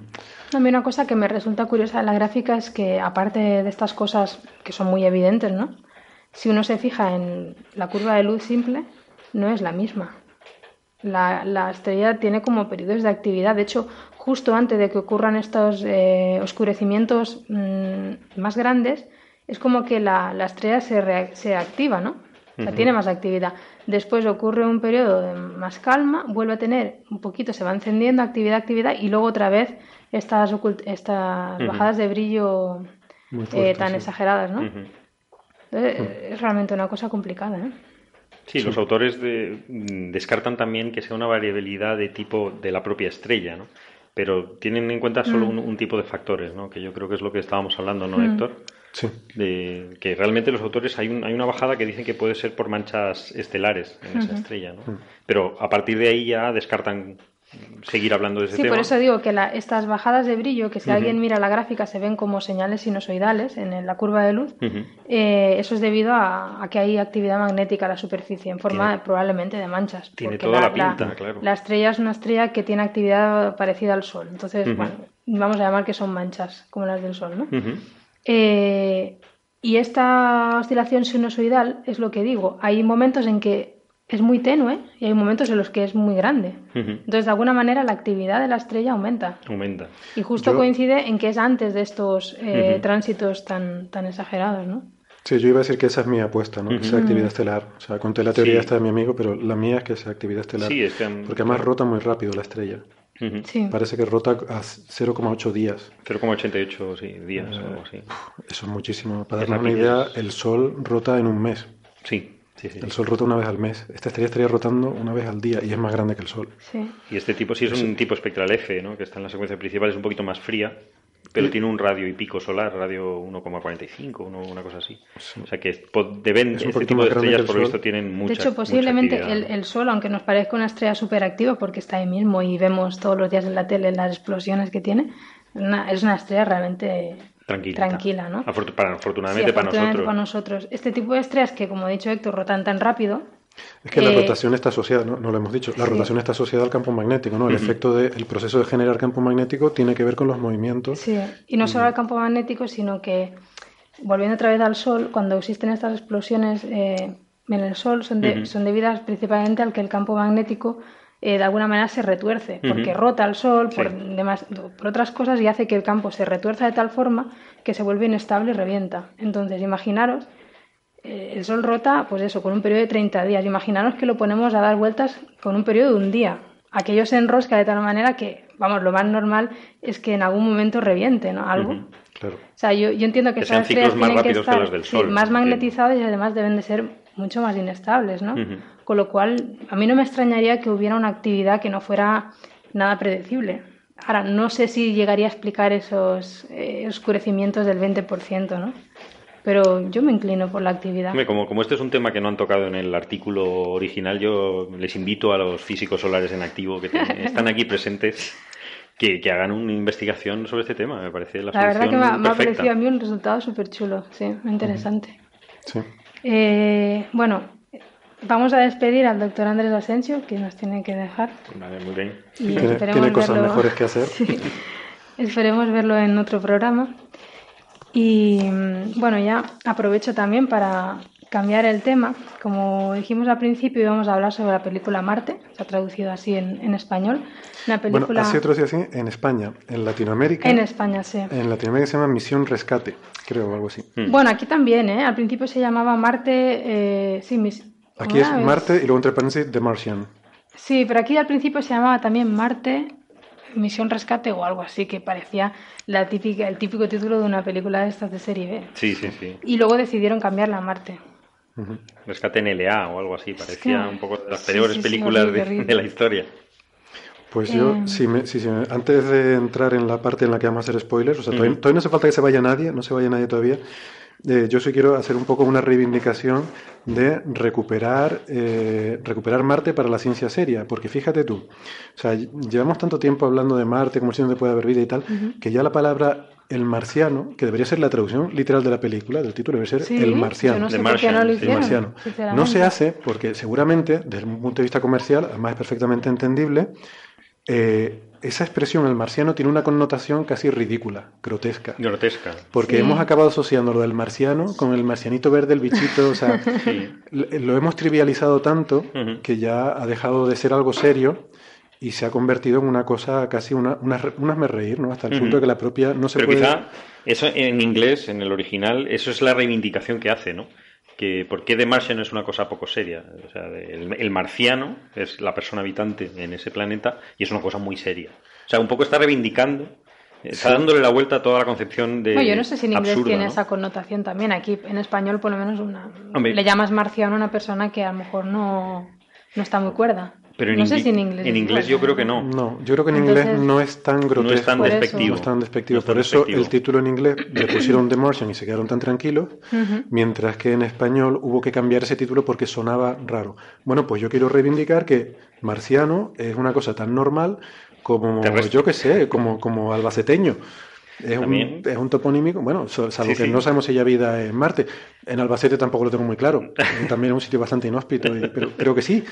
A mí una cosa que me resulta curiosa de la gráfica es que, aparte de estas cosas que son muy evidentes, ¿no? Si uno se fija en la curva de luz simple, no es la misma. La, la estrella tiene como periodos de actividad. De hecho, justo antes de que ocurran estos eh, oscurecimientos mmm, más grandes, es como que la, la estrella se, se, activa, ¿no? O sea, uh -huh. tiene más actividad. Después ocurre un periodo de más calma, vuelve a tener un poquito, se va encendiendo actividad, actividad, y luego otra vez estas, estas uh -huh. bajadas de brillo eh, tan sí. exageradas, ¿no? Uh -huh. Entonces, es realmente una cosa complicada, ¿eh? Sí, los autores de, descartan también que sea una variabilidad de tipo de la propia estrella, ¿no? Pero tienen en cuenta solo mm. un, un, tipo de factores, ¿no? Que yo creo que es lo que estábamos hablando, ¿no, mm. Héctor? Sí. De que realmente los autores hay, un, hay una bajada que dicen que puede ser por manchas estelares en uh -huh. esa estrella, ¿no? Mm. Pero a partir de ahí ya descartan seguir hablando de ese sí, tema. por eso digo que la, estas bajadas de brillo, que si uh -huh. alguien mira la gráfica se ven como señales sinusoidales en, la curva de luz, uh -huh. eh, eso es debido a, a, que hay actividad magnética a la superficie en forma tiene, probablemente de manchas. Tiene toda la, la pinta, claro. La estrella es una estrella que tiene actividad parecida al Sol, entonces, uh -huh. bueno, vamos a llamar que son manchas como las del Sol, ¿no? Eh, y esta oscilación sinusoidal es lo que digo, hay momentos en que es muy tenue y hay momentos en los que es muy grande. Uh -huh. Entonces, de alguna manera, la actividad de la estrella aumenta. Aumenta. Y justo yo... coincide en que es antes de estos eh, uh -huh. tránsitos tan, tan exagerados, ¿no? Sí, yo iba a decir que esa es mi apuesta, ¿no? Uh -huh. Que sea actividad estelar. O sea, conté la teoría sí. esta de mi amigo, pero la mía es que sea actividad estelar. Sí, es que... Porque además rota muy rápido la estrella. Uh -huh. sí. Parece que rota a 0,8 días. 0,88 sí, días uh, o algo así. Eso es muchísimo. Para darnos una idea, el Sol rota en un mes. Sí. Sí, sí, el Sol rota una vez al mes. Esta estrella estaría rotando una vez al día y es más grande que el Sol. Sí. Y este tipo sí es un tipo espectral F, ¿no? que está en la secuencia principal, es un poquito más fría, pero tiene un radio y pico solar, radio 1,45, una cosa así. Sí. O sea que deben, este tipo de estrellas, por lo visto, tienen mucha De hecho, posiblemente el, el, Sol, aunque nos parezca una estrella superactiva, porque está ahí mismo y vemos todos los días en la tele las explosiones que tiene, una, es una estrella realmente Tranquila. Tranquila, ¿no? Afortunadamente, para, afortunadamente, sí, para nosotros. para nosotros. Este tipo de estrellas que, como ha dicho Héctor, rotan tan rápido. Es que eh, la rotación está asociada, ¿no? no lo hemos dicho, la sí. rotación está asociada al campo magnético, ¿no? El uh -huh. efecto del proceso de generar campo magnético tiene que ver con los movimientos. Sí, y no solo al campo magnético, sino que, volviendo otra vez al Sol, cuando existen estas explosiones eh, en el Sol, son, de, uh -huh. son debidas principalmente al que el campo magnético eh, de alguna manera se retuerce, porque uh -huh. rota el sol por, demás, por, otras cosas y hace que el campo se retuerza de tal forma que se vuelve inestable y revienta. Entonces, imaginaros, eh, el sol rota, pues eso, con un periodo de 30 días. Imaginaros que lo ponemos a dar vueltas con un periodo de un día. Aquello se enrosca de tal manera que, vamos, lo más normal es que en algún momento reviente, ¿no? Algo. Uh -huh. Claro. O sea, yo, yo entiendo que, que esas estrellas tienen que estar que los del sol, sí, más magnetizadas y además deben de ser mucho más inestables, ¿no? Uh -huh. Con lo cual, a mí no me extrañaría que hubiera una actividad que no fuera nada predecible. Ahora, no sé si llegaría a explicar esos eh, oscurecimientos del 20%, ¿no? Pero yo me inclino por la actividad. Como, como este es un tema que no han tocado en el artículo original, yo les invito a los físicos solares en activo que están aquí presentes que, que, hagan una investigación sobre este tema. Me parece la, la verdad que me, me, ha parecido a mí un resultado súper chulo, sí, muy interesante. Sí. Eh, bueno, Vamos a despedir al doctor Andrés Asensio, que nos tiene que dejar. Vale, muy bien. Y tiene, tiene cosas verlo... mejores que hacer. Sí. Esperemos verlo en otro programa. Y bueno, ya aprovecho también para cambiar el tema. Como dijimos al principio, íbamos a hablar sobre la película Marte, se ha traducido así en, en español. Una película... Bueno, así traducido así en España. En Latinoamérica. En España, sí. En Latinoamérica se llama Misión Rescate, creo, o algo así. Hmm. Bueno, aquí también, ¿eh? Al principio se llamaba Marte. Eh, sí, mis... Aquí es Marte y luego entre paréntesis The Martian. Sí, pero aquí al principio se llamaba también Marte, Misión Rescate o algo así, que parecía la típica, el típico título de una película de estas de serie B. Sí, sí, sí. Y luego decidieron cambiarla a Marte. Uh -huh. Rescate en LA o algo así, parecía es que... un poco de las peores sí, sí, películas sí, de, de, la historia. Pues yo, eh... si me, si, si me, antes de entrar en la parte en la que vamos a hacer spoilers, o sea, mm todavía, todavía, no hace falta que se vaya nadie, no se vaya nadie todavía. eh, yo sí quiero hacer un poco una reivindicación de recuperar, eh, recuperar Marte para la ciencia seria, porque fíjate tú, o sea, llevamos tanto tiempo hablando de Marte, como si donde puede haber vida y tal, que ya la palabra el marciano, que debería ser la traducción literal de la película, del título debe ser el marciano. no sé no lo el marciano. No se hace porque seguramente, desde un punto de vista comercial, además es perfectamente entendible, eh, esa expresión, el marciano, tiene una connotación casi ridícula, grotesca. Grotesca. Porque Sí. hemos acabado asociando lo del marciano con el marcianito verde, el bichito, o sea, Sí. l- lo hemos trivializado tanto que ya ha dejado de ser algo serio y se ha convertido en una cosa casi una, una, un hazme reír, ¿no? Hasta el punto de que la propia no se Pero puede... quizá eso en inglés, en el original, eso es la reivindicación que hace, ¿no? Que por qué The Martian es una cosa poco seria. O sea, el, el marciano es la persona habitante en ese planeta y es una cosa muy seria. O sea, un poco está reivindicando, está dándole la vuelta a toda la concepción de. Bueno, yo no sé si en inglés absurda, tiene ¿no? esa connotación también. Aquí en español, por lo menos, una, Hombre. le llamas marciano a una persona que a lo mejor no, no está muy cuerda. Pero en, no sé si en inglés. en inglés yo creo que no. No, yo creo que en Entonces, inglés no es tan grotesco. No es tan despectivo. No es tan despectivo. No es tan Por eso despectivo. el título en inglés le pusieron The Martian y se quedaron tan tranquilos, mientras que en español hubo que cambiar ese título porque sonaba raro. Bueno, pues yo quiero reivindicar que marciano es una cosa tan normal como, Terrestre. yo que sé, como, como albaceteño. Es un, es un toponímico, bueno, salvo Sí, que sí. no sabemos si hay vida en Marte. En Albacete tampoco lo tengo muy claro. También es un sitio bastante inhóspito, y- pero creo que sí,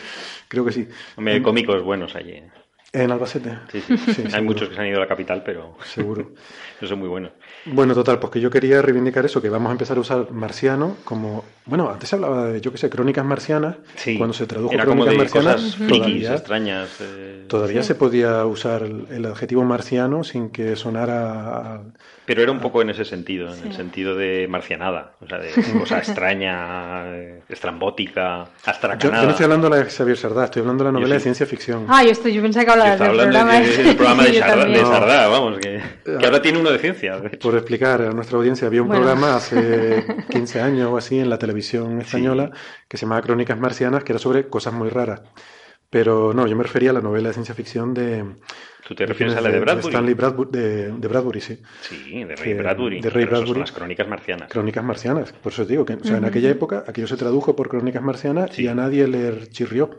creo que sí. Hombre, hay cómicos buenos allí. ¿eh? En Albacete. Sí, sí. Sí, hay muchos que se han ido a la capital, pero Seguro. no son muy buenos. Bueno, total, pues que yo quería reivindicar eso, que vamos a empezar a usar marciano como... Bueno, antes se hablaba de, yo qué sé, crónicas marcianas. Sí. Cuando se tradujo Era como crónicas de marcianas, cosas frikis, todavía, extrañas. eh, todavía se podía usar el, el adjetivo marciano sin que sonara... a- Pero era un poco en ese sentido, en el Sí. sentido de marcianada, o sea, de cosa extraña, estrambótica, Yo, yo astracanada. no estoy hablando de la de Xavier Sardá, estoy hablando de la Yo novela de sí. ciencia ficción. Ah, yo, estoy, yo pensé que hablabas está del hablando programa. de- del programa de Yo Sardá, de. Sardá, vamos, que, que ahora tiene uno de ciencia. de. Por explicar a nuestra audiencia, había un Bueno. programa hace 15 años o así en la televisión española que se llamaba Crónicas Marcianas, que era sobre cosas muy raras. Pero no, yo me refería a la novela de ciencia ficción de... ¿Tú te refieres a la de Bradbury? Stanley Bradbury, de, de Bradbury, sí. Sí, de Ray Que- Bradbury. de Ray Bradbury. son las crónicas marcianas. Crónicas marcianas, por eso digo que o sea, en aquella época aquello se tradujo por Crónicas marcianas Sí. y a nadie le chirrió.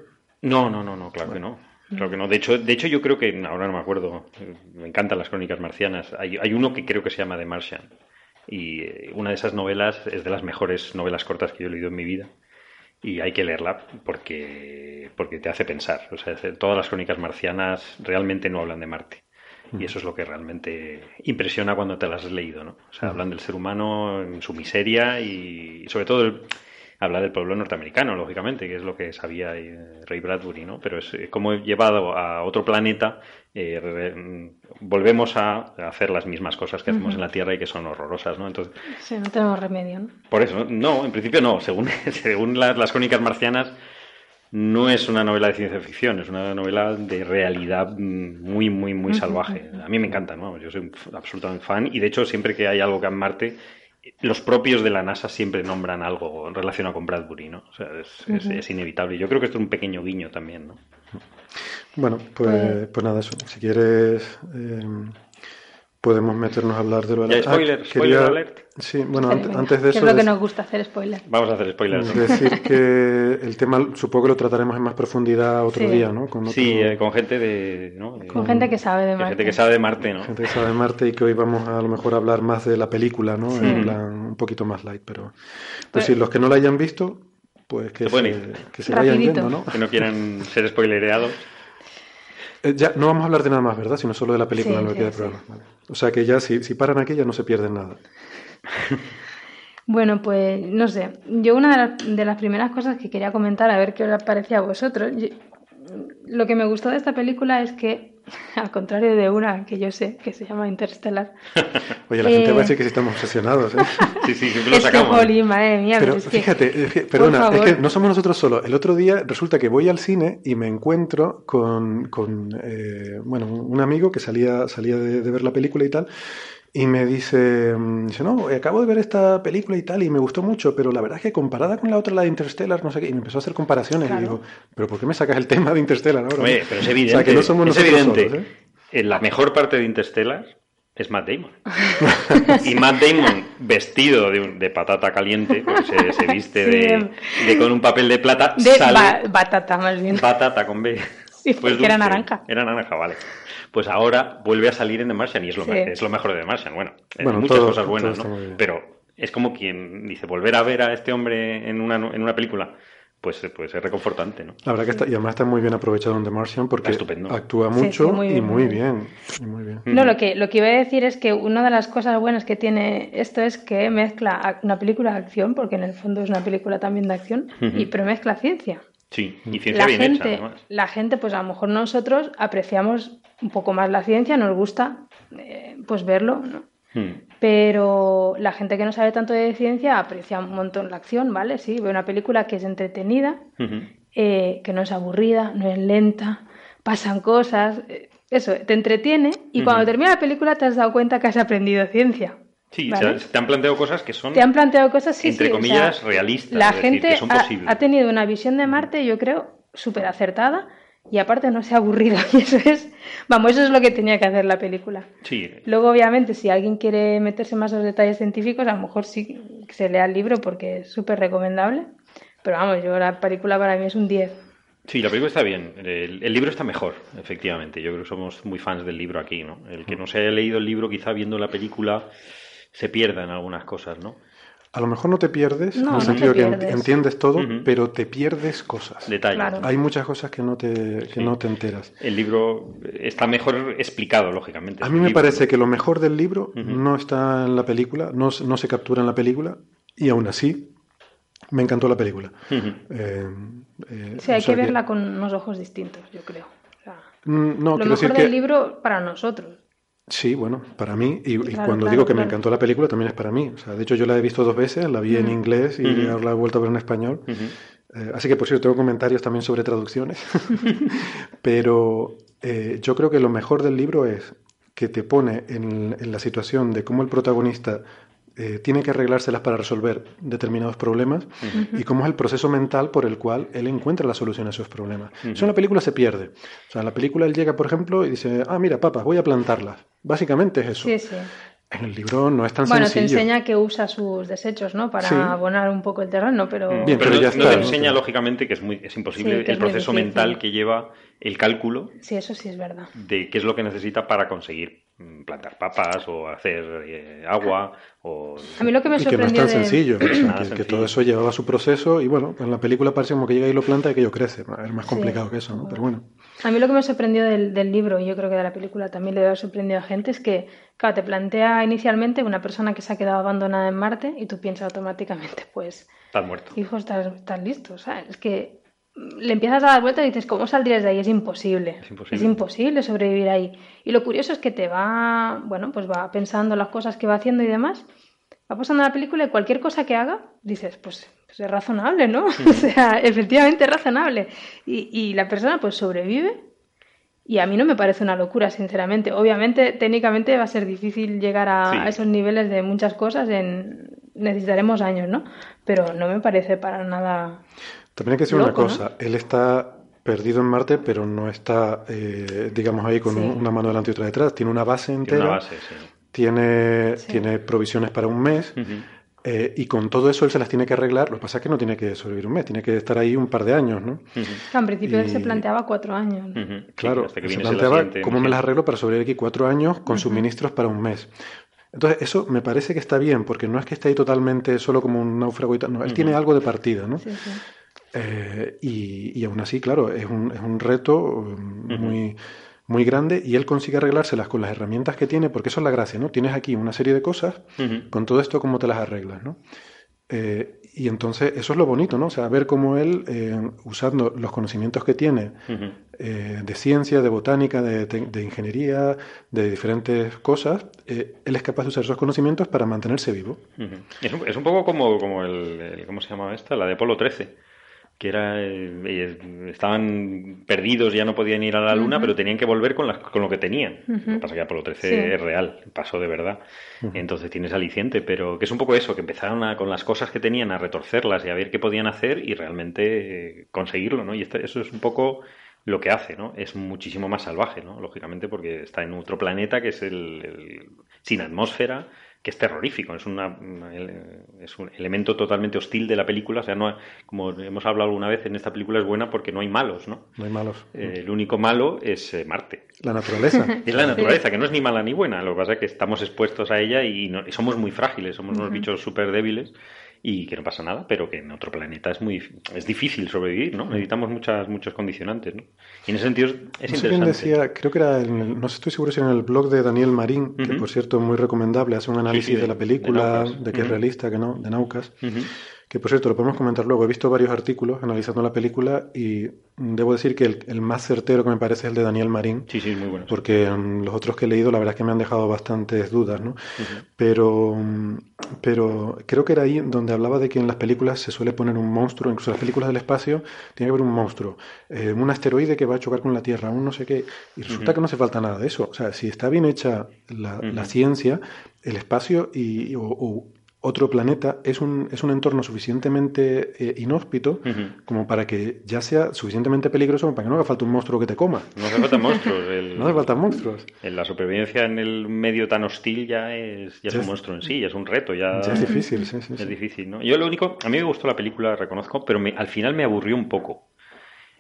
No, no, no, no, claro que no. Claro que no. De hecho, de hecho, yo creo que, ahora no me acuerdo, me encantan las crónicas marcianas. Hay, hay uno que creo que se llama The Martian. Y eh, una de esas novelas es de las mejores novelas cortas que yo he leído en mi vida. Y hay que leerla porque, porque te hace pensar. O sea, todas las crónicas marcianas realmente no hablan de Marte. Y eso es lo que realmente impresiona cuando te las has leído, ¿no? O sea, hablan del ser humano en su miseria y, sobre todo el- habla del pueblo norteamericano, lógicamente, que es lo que sabía eh, Ray Bradbury, ¿no? Pero es eh, como llevado a otro planeta, eh, re- volvemos a hacer las mismas cosas que hacemos en la Tierra y que son horrorosas, ¿no? Entonces, Sí, no tenemos remedio. ¿no? por eso, no, en principio no. Según, según las, las crónicas marcianas, no es una novela de ciencia ficción, es una novela de realidad muy, muy, muy salvaje. A mí me encanta, ¿no? Yo soy un absolutamente fan y de hecho siempre que hay algo que en Marte, los propios de la NASA siempre nombran algo relacionado con Bradbury, ¿no? O sea, es, es- es inevitable. Yo creo que esto es un pequeño guiño también, ¿no? Bueno, pues, Pues- pues nada, eso. Si quieres, eh, podemos meternos a hablar de lo de Ya, spoiler, Ah, spoiler quería- alert. Sí, bueno, antes de eso. es lo que nos gusta hacer spoiler. Vamos a hacer spoilers. Decir que el tema supongo que lo trataremos en más profundidad otro Sí. día, ¿no? Con, Sí, eh, con gente de... ¿no? Con gente que sabe de Marte. gente que sabe de Marte, ¿no? gente que sabe de Marte y que hoy vamos a, a lo mejor a hablar más de la película, ¿no? En plan un poquito más light, pero pues Pero- sí, los que no la hayan visto, pues que Se que se vayan yendo, ¿no? Que no quieran ser spoilereados. Eh, ya no vamos a hablar de nada más, ¿verdad? Sino solo de la película Sí, en lo que queda sí. programa. Vale. O sea que ya si, si paran aquí ya no se pierden nada. Bueno, pues no sé. Yo una de las, de las primeras cosas que quería comentar, a ver qué os parecía a vosotros. yo- lo que me gustó de esta película es que, al contrario de una que yo sé, que se llama Interstellar, Oye, la gente Eh. va a decir que sí estamos obsesionados, ¿eh? Sí, sí, siempre lo es que, sacamos. jolín, madre mía, Pero pero es que- fíjate, es que- perdona, es que no somos nosotros solos. El otro día resulta que voy al cine y me encuentro con, con, eh, bueno, un amigo que salía, salía de, de ver la película y tal, y me dice, mm, dice, no, acabo de ver esta película y tal, y me gustó mucho, pero la verdad es que comparada con la otra, la de Interstellar, no sé qué, y me empezó a hacer comparaciones, Claro. y digo, pero ¿por qué me sacas el tema de Interstellar ahora? Oye, pero es O evidente. sea, que no somos es nosotros evidente. solos, ¿eh? En la mejor parte de Interstellar es Matt Damon. y Matt Damon, vestido de, de patata caliente, porque se, se viste Sí, de, de- con un papel de plata, De sale ba- batata, más bien. batata con B. Sí, porque era naranja. Era naranja, vale. Pues ahora vuelve a salir en The Martian y es lo, Sí. me- es lo mejor de The Martian. Bueno, Bueno, muchas todo- cosas buenas, ¿no? Pero es como quien dice, volver a ver a este hombre en una, en una película, pues, pues es reconfortante, ¿no? La verdad que está, y además está muy bien aprovechado en The Martian porque estupendo. actúa Sí, sí, mucho muy y bien, muy muy bien. y muy bien. No, lo que, lo que iba a decir es que una de las cosas buenas que tiene esto es que mezcla una película de acción, porque en el fondo es una película también de acción, y, pero mezcla ciencia. Sí, y ciencia La bien gente, hecha, además. la gente, pues a lo mejor nosotros apreciamos un poco más la ciencia, nos gusta eh, pues verlo, ¿no? Mm. Pero la gente que no sabe tanto de ciencia aprecia un montón la acción, ¿vale? Sí, ve una película que es entretenida, eh, que no es aburrida, no es lenta, pasan cosas, eh, eso, te entretiene y cuando termina la película te has dado cuenta que has aprendido ciencia. Sí, ¿vale? o sea, te han planteado cosas que son, Te han planteado cosas, sí, entre sí, o comillas, sea, realistas. La es decir, gente que son ha, ha tenido una visión de Marte, yo creo, súper acertada y aparte no se ha aburrido. Y eso es, vamos, eso es lo que tenía que hacer la película. Sí, Luego, obviamente, si alguien quiere meterse más en los detalles científicos, a lo mejor sí que se lea el libro porque es súper recomendable. Pero vamos, yo la película para mí es un 10. Sí, la película está bien. El, el libro está mejor, efectivamente. Yo creo que somos muy fans del libro aquí, ¿no? El que no se haya leído el libro, quizá viendo la película, se pierda en algunas cosas, ¿no? A lo mejor no te pierdes, No, en el sentido que entiendes todo, pero te pierdes cosas. Detalles. Hay muchas cosas que no te, que Sí. no te enteras. El libro está mejor explicado, lógicamente. A mí me libro, parece ¿no? que lo mejor del libro no está en la película, no, se- no se captura en la película, y aún así me encantó la película. Eh, eh, Sí, hay que verla con unos ojos distintos, yo creo. O sea, Mm, No, lo mejor decir del que... libro para nosotros. Sí, bueno, para mí, y, y Claro, cuando claro, digo que me encantó la película, también es para mí. O sea, de hecho, yo la he visto dos veces, la vi en inglés y ahora la he vuelto a ver en español. Eh, así que, por cierto, tengo comentarios también sobre traducciones. Pero eh, yo creo que lo mejor del libro es que te pone en, en la situación de cómo el protagonista eh, tiene que arreglárselas para resolver determinados problemas y cómo es el proceso mental por el cual él encuentra la solución a esos problemas. Eso en la película se pierde. O sea, en la película él llega, por ejemplo, y dice, ah, mira, papas, voy a plantarlas. Básicamente es eso. Sí, sí. En el libro no es tan Bueno, te sencillo. enseña que usa sus desechos, ¿no? Para Sí. abonar un poco el terreno, pero... Bien, pero ya no está, te ¿no? enseña, Pero- lógicamente, que es, muy, es imposible Sí, que el es proceso mental que lleva el cálculo Sí, eso sí es verdad. de qué es lo que necesita para conseguir plantar papas o hacer eh, agua o... A mí lo que me Y que no es sorprendió tan de... sencillo, que, que todo eso llevaba su proceso y bueno, en la película parece como que llega y lo planta y que ello crece. Es más Sí. complicado que eso, ¿no? Pero bueno. A mí lo que me sorprendió del, del libro, y yo creo que de la película también le debe haber sorprendido a gente, es que, claro, te plantea inicialmente una persona que se ha quedado abandonada en Marte y tú piensas automáticamente, pues, Estás muerto. hijo, estás, estás listo, ¿sabes? Es que mm, le empiezas a dar vueltas y dices, ¿cómo saldrías de ahí? Es imposible. Es imposible. Es imposible sobrevivir ahí. Y lo curioso es que te va, bueno, pues va pensando las cosas que va haciendo y demás, va pasando la película y cualquier cosa que haga, dices, pues, pues es razonable, ¿no? O sea, efectivamente es razonable. Y, y la persona pues sobrevive y a mí no me parece una locura, sinceramente. Obviamente, técnicamente va a ser difícil llegar a, Sí. a esos niveles de muchas cosas, en... necesitaremos años, ¿no? Pero no me parece para nada... También hay que decir una cosa, él está perdido en Marte, pero no está, eh, digamos, ahí con Sí. un- una mano delante y otra detrás. Tiene una base Tiene entera, una base, sí. tiene, Sí. tiene provisiones para un mes. Eh, y con todo eso él se las tiene que arreglar. Lo que pasa es que no tiene que sobrevivir un mes, tiene que estar ahí un par de años, ¿no? Claro, en principio él se planteaba cuatro años. ¿no? Claro, hasta que se planteaba siguiente cómo me las arreglo para sobrevivir aquí cuatro años con suministros para un mes. Entonces, eso me parece que está bien, porque no es que esté ahí totalmente solo como un náufrago y tal, no, él tiene algo de partida, ¿no? Sí, sí. Eh, y, y aún así, claro, es un, es un reto um, muy, muy grande y él consigue arreglárselas con las herramientas que tiene, porque eso es la gracia, ¿no? Tienes aquí una serie de cosas, con todo esto, ¿cómo te las arreglas, ¿no? Eh, y entonces, eso es lo bonito, ¿no? O sea, ver cómo él, eh, usando los conocimientos que tiene eh, de ciencia, de botánica, de, de ingeniería, de diferentes cosas, eh, él es capaz de usar esos conocimientos para mantenerse vivo. Es un, es un poco como, como el, el- ¿Cómo se llamaba esta? La de Apolo 13. Que era. eh, estaban perdidos, ya no podían ir a la Luna, pero tenían que volver con, las- con lo que tenían. Lo que pasa es que Apolo 13 Sí. es real, pasó de verdad. Entonces tienes aliciente, pero que es un poco eso, que empezaron a, con las cosas que tenían a retorcerlas y a ver qué podían hacer y realmente eh, conseguirlo, ¿no? Y este- eso es un poco lo que hace, ¿no? Es muchísimo más salvaje, ¿no? Lógicamente porque está en otro planeta que es el, el sin atmósfera, que es terrorífico, es, una, es un elemento totalmente hostil de la película. O sea, no, como hemos hablado alguna vez, en esta película es buena porque no hay malos, ¿no? No hay malos. Eh, el único malo es eh, Marte. La naturaleza. es la naturaleza, que no es ni mala ni buena. Lo que pasa es que estamos expuestos a ella y, no, y somos muy frágiles, somos unos bichos súper débiles y que no pasa nada, pero que en otro planeta es muy es difícil sobrevivir, ¿no? Necesitamos muchas, muchos condicionantes, ¿no? Y en ese sentido es, no interesante. sé quién decía, creo que era, en el, no estoy seguro si era en el blog de Daniel Marín, que por cierto es muy recomendable, hace un análisis sí, de, de- la de película, de, Naucas. que es realista, que no, de Naucas. Que por cierto lo podemos comentar luego. He visto varios artículos analizando la película y debo decir que el, el más certero que me parece es el de Daniel Marín, Sí, sí, muy bueno. porque mm, los otros que he leído la verdad es que me han dejado bastantes dudas, ¿no? Pero, mm, pero creo que era ahí donde hablaba de que en las películas se suele poner un monstruo, incluso en las películas del espacio tiene que haber un monstruo, eh, un asteroide que va a chocar con la Tierra, un no sé qué, y resulta que no hace falta nada de eso. O sea, si está bien hecha la, ciencia, el espacio y, o- o otro planeta es un, es un entorno suficientemente eh, inhóspito como para que ya sea suficientemente peligroso para que no haga falta un monstruo que te coma. No hace falta monstruos. el- No hace falta monstruos. en la supervivencia en el medio tan hostil ya es, ya es un monstruo en sí, ya es un reto. Ya, Ya es difícil, sí, sí, Es sí. difícil, ¿no? Yo lo único, a mí me gustó la película, reconozco, pero me- al final me aburrió un poco.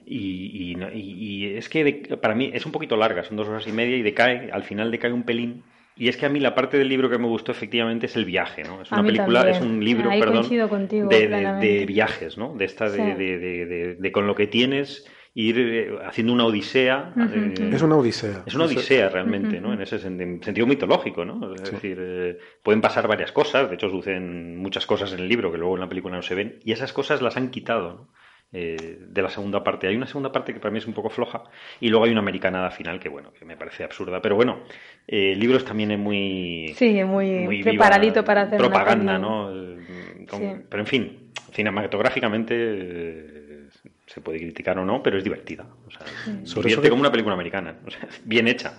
Y, y y- y es que de- para mí es un poquito larga, son dos horas y media y decae, al final decae un pelín. Y es que a mí la parte del libro que me gustó efectivamente es el viaje, ¿no? Es una película, también. es un libro, Ahí perdón, coincido contigo de, de- plenamente. de viajes, ¿no? De esta, de, Sí. de- de- de- de con lo que tienes, ir eh, haciendo una odisea. Eh. Es una odisea. es una odisea realmente, ¿no? En ese sen- en sentido mitológico, ¿no? Es Sí. decir, eh, pueden pasar varias cosas, de hecho suceden muchas cosas en el libro que luego en la película no se ven, y esas cosas las han quitado, ¿no? Eh, de la segunda parte. Hay una segunda parte que para mí es un poco floja, y luego hay una americanada final que, bueno, que me parece absurda, pero bueno, eh, el libro es también es muy... Sí, muy, muy viva preparadito para hacer propaganda. ¿no? Con- Sí. Pero en fin, cinematográficamente eh, se puede criticar o no, pero es divertida. O sea, Sobre divierte eso que- como una película americana, o sea, bien hecha.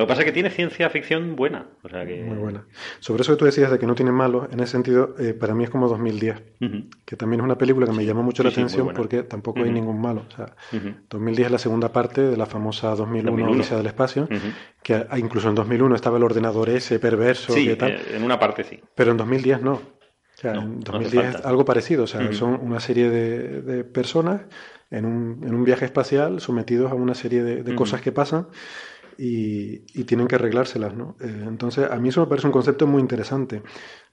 Lo que pasa es que tiene ciencia ficción buena, o sea que Muy buena. Sobre eso que tú decías de que no tiene malos, en ese sentido, eh, para mí es como 2010, Ujú, que también es una película que me llamó mucho Sí, la sí, atención porque tampoco hay ningún malo. O sea, ujú, 2010 es la segunda parte de la famosa 2001, 2001. Odisea del Espacio, que incluso en 2001 estaba el ordenador ese perverso Sí, que tal, eh, en una parte sí. pero en 2010 no. O sea, No, en no hace 2010 es falta. algo parecido, o sea, son una serie de, de personas en un, en un viaje espacial sometidos a una serie de, cosas que pasan y, y tienen que arreglárselas, ¿no? Eh, entonces, a mí eso me parece un concepto muy interesante.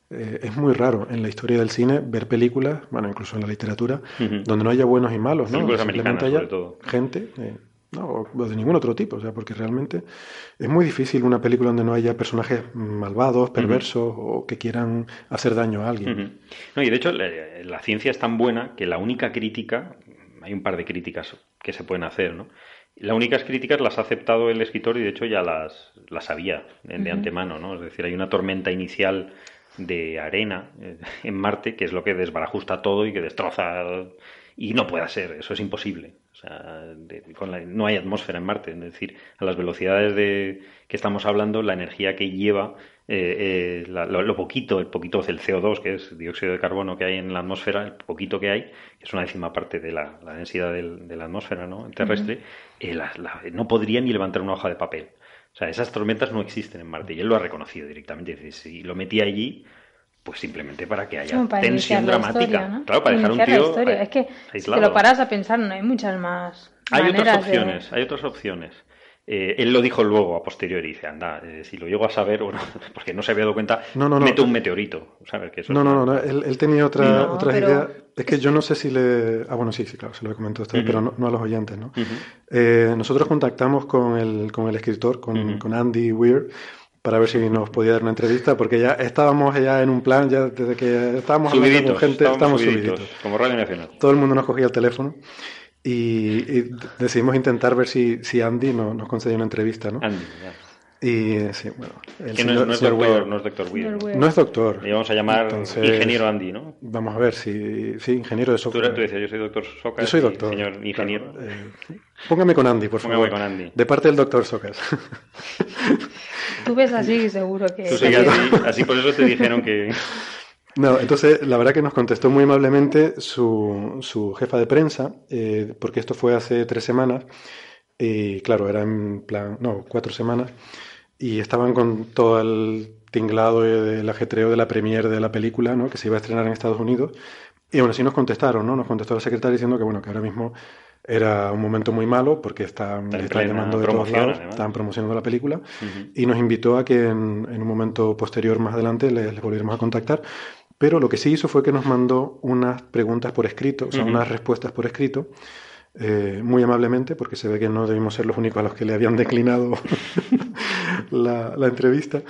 Eh, es muy raro en la historia del cine ver películas, bueno, incluso en la literatura, donde no haya buenos y malos, ¿no? Películas Simplemente haya sobre todo. gente, eh, no, o- de ningún otro tipo, o sea, porque realmente es muy difícil una película donde no haya personajes malvados, perversos o que quieran hacer daño a alguien. No, y de hecho la, la ciencia es tan buena que la única crítica, hay un par de críticas que se pueden hacer, ¿no? Las únicas críticas las ha aceptado el escritor y de hecho ya las, las sabía de, antemano, ¿no? Es decir, hay una tormenta inicial de arena eh, en Marte que es lo que desbarajusta todo y que destroza y no puede ser, eso es imposible. O sea, de- con la- no hay atmósfera en Marte, es decir, a las velocidades de que estamos hablando, la energía que lleva, eh, eh, la- lo, lo poquito, el poquito del CO2, que es dióxido de carbono que hay en la atmósfera, el poquito que hay, que es una décima parte de la, la densidad del- de la atmósfera ¿no? terrestre, eh, la- la- no podría ni levantar una hoja de papel. O sea, esas tormentas no existen en Marte y él lo ha reconocido directamente. Dice, si lo metí allí, pues simplemente para que haya para tensión dramática. historia, ¿no? Claro, para dejar un la tío historia. a- Es que si te lo paras a pensar, no hay muchas más Hay otras de- opciones, hay otras opciones. Eh, él lo dijo luego a posteriori, dice, anda, eh, si lo llego a saber, bueno, porque no se había dado cuenta, No, no, no. meto un meteorito, ¿sabes? Que eso No, es no, no, una- no, Él, él tenía otra, No, otras pero- ideas. Es que yo no sé si le... Ah, bueno, sí, sí, claro, se lo he comentado a ustedes, Ujú. pero no, no a los oyentes, ¿no? Ujú. Eh, nosotros contactamos con el, con el escritor, con, Ujú. con Andy Weir, para ver si nos podía dar una entrevista, porque ya estábamos ya en un plan, ya desde que estábamos hablando Subiditos, con gente, estábamos estábamos subiditos, subiditos. como Radio Nacional. Todo el mundo nos cogía el teléfono y, y decidimos intentar ver si, si Andy no- nos concedía una entrevista, ¿no? Andy, ya. Y sí, bueno, el Que no es, señor- no es señor doctor, Weir. no es doctor Weir, ¿no? Es doctor. Le vamos a llamar Entonces- ingeniero Andy, ¿no? Vamos a ver si... Sí, ingeniero de Tú, software. eras- tú decías, yo soy doctor Socas. Yo soy doctor. Señor ingeniero. claro, eh, póngame con Andy, por Póngame favor. con Andy. De parte del doctor Socas. Tú ves así seguro que... Tú así, así por eso te dijeron que... No, entonces la verdad que nos contestó muy amablemente su, su jefa de prensa, eh, porque esto fue hace tres semanas, y claro, era en plan, no, cuatro semanas, y estaban con todo el tinglado del ajetreo de la premiere de la película, ¿no? que se iba a estrenar en Estados Unidos, y aún así nos contestaron, ¿no? Nos contestó la secretaria diciendo que bueno, que ahora mismo era un momento muy malo porque están, llamando de todos lados, estaban promocionando la película y nos invitó a que en, un momento posterior más adelante les, volviéramos a contactar. Pero lo que sí hizo fue que nos mandó unas preguntas por escrito, o sea, unas respuestas por escrito, eh, muy amablemente, porque se ve que no debimos ser los únicos a los que le habían declinado la, entrevista,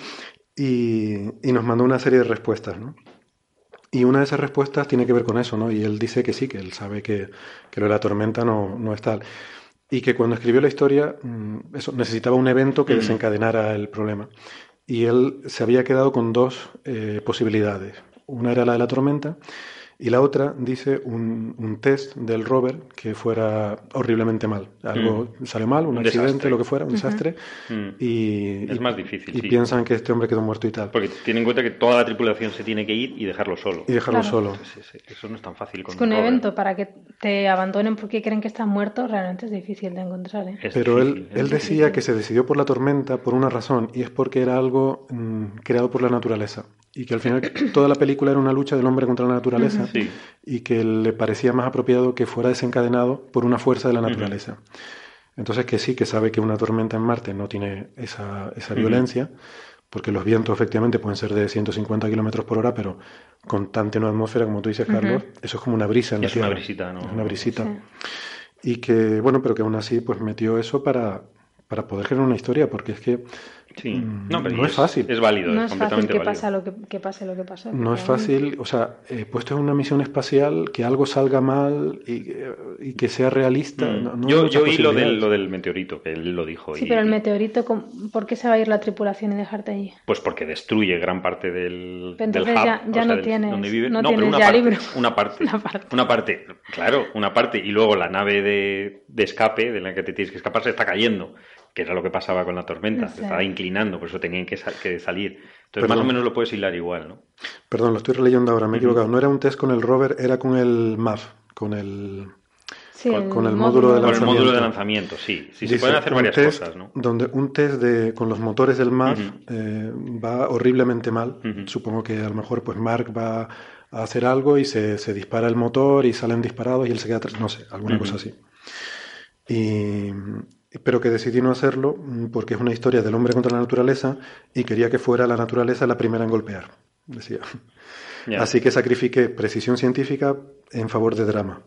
y, y, nos mandó una serie de respuestas, ¿no? Y una de esas respuestas tiene que ver con eso, ¿no? Y él dice que sí, que él sabe que, que lo de la tormenta no, no es tal. Y que cuando escribió la historia, mm, eso, necesitaba un evento que desencadenara el problema. Y él se había quedado con dos eh, posibilidades. Una era la de la tormenta y la otra dice un, un, test del rover que fuera horriblemente mal. Algo mm. salió mal, un, accidente, lo que fuera, un desastre. Mm. Y, es más difícil. Y piensan que este hombre quedó muerto y tal. Porque tienen en cuenta que toda la tripulación se tiene que ir y dejarlo solo. Y dejarlo solo. eso no es tan fácil. Con es que un, evento para que te abandonen porque creen que estás muerto realmente es difícil de encontrar. ¿eh? Pero él, él decía que se decidió por la tormenta por una razón y es porque era algo mm, creado por la naturaleza y que al final toda la película era una lucha del hombre contra la naturaleza y que le parecía más apropiado que fuera desencadenado por una fuerza de la naturaleza. Entonces que sí, que sabe que una tormenta en Marte no tiene esa, esa violencia, porque los vientos efectivamente pueden ser de 150 kilómetros por hora, pero con tanta una atmósfera, como tú dices, Carlos, eso es como una brisa en la Tierra. Es una brisita, ¿no? Es una brisita. Y que, bueno, pero que aún así pues metió eso para, para poder generar una historia, porque es que Sí, mm, no, pero es, fácil. Es válido, no es, completamente fácil que, Pasa lo que, pase lo que pase. No es fácil, o sea, eh, puesto en una misión espacial, que algo salga mal y, que sea realista. Mm. yo yo oí lo del, lo del meteorito, que él lo dijo. Sí, pero el meteorito, ¿por qué se va a ir la tripulación y dejarte allí? Pues porque destruye gran parte del, entonces del hub, ya, ya no tienes, no, no tienes una ya parte, libro. Una parte, una parte, una parte, claro, una parte. Y luego la nave de, de escape, de la que te tienes que escapar, se está cayendo que era lo que pasaba con la tormenta, se estaba inclinando, por eso tenían que, salir. Entonces, más o menos lo puedes hilar igual, ¿no? Perdón, lo estoy releyendo ahora, me he equivocado. No era un test con el rover, era con el MAF, con el... con, el, módulo, de lanzamiento. Con el módulo de lanzamiento, sí. Sí, se pueden hacer varias cosas, ¿no? Donde un test de, con los motores del MAF eh, va horriblemente mal. Supongo que a lo mejor pues Mark va a hacer algo y se, se dispara el motor y salen disparados y él se queda atrás. No sé, alguna cosa así. Y, pero que decidí no hacerlo mm, porque es una historia del hombre contra la naturaleza y quería que fuera la naturaleza la primera en golpear, decía. Así que sacrifiqué precisión científica en favor de drama.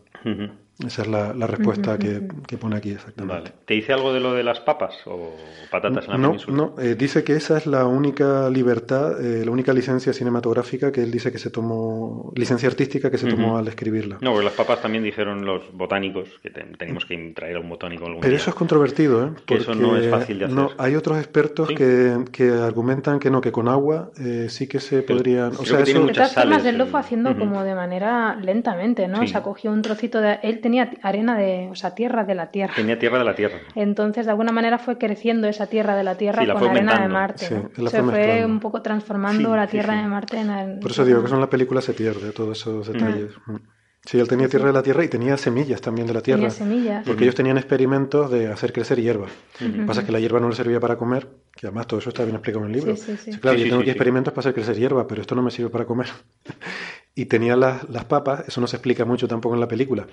Esa es la, respuesta que, pone aquí exactamente. ¿Te dice algo de lo de las papas o patatas en la no, península? No, eh, dice que esa es la única libertad, eh, la única licencia cinematográfica que él dice que se tomó, licencia artística que se tomó al escribirla. No, porque las papas también dijeron los botánicos que teníamos que traer a un botánico algún Pero eso es controvertido, ¿eh? Porque eso no es fácil de hacer. No, hay otros expertos que, que, argumentan que no, que con agua eh, sí que se podrían... O sea, eso... De todas formas, él lo fue haciendo como de manera lentamente, ¿no? O sea, cogió un trocito de... Él tenía arena de, o sea, tierra de la tierra. Tenía tierra de la tierra. Entonces, de alguna manera fue creciendo esa tierra de la tierra con la arena de Marte. Se fue un poco transformando la tierra de Marte en... Por eso digo que en la película se pierde todos esos detalles. Mm. Sí, él tenía tierra de la tierra y tenía semillas también de la tierra. Tenía semillas. Porque ellos tenían experimentos de hacer crecer hierba. Lo que pasa es que la hierba no le servía para comer, que además todo eso está bien explicado en el libro. Sí, sí, claro, yo tengo aquí experimentos para hacer crecer hierba, pero esto no me sirve para comer. y tenía las, las, papas, eso no se explica mucho tampoco en la película.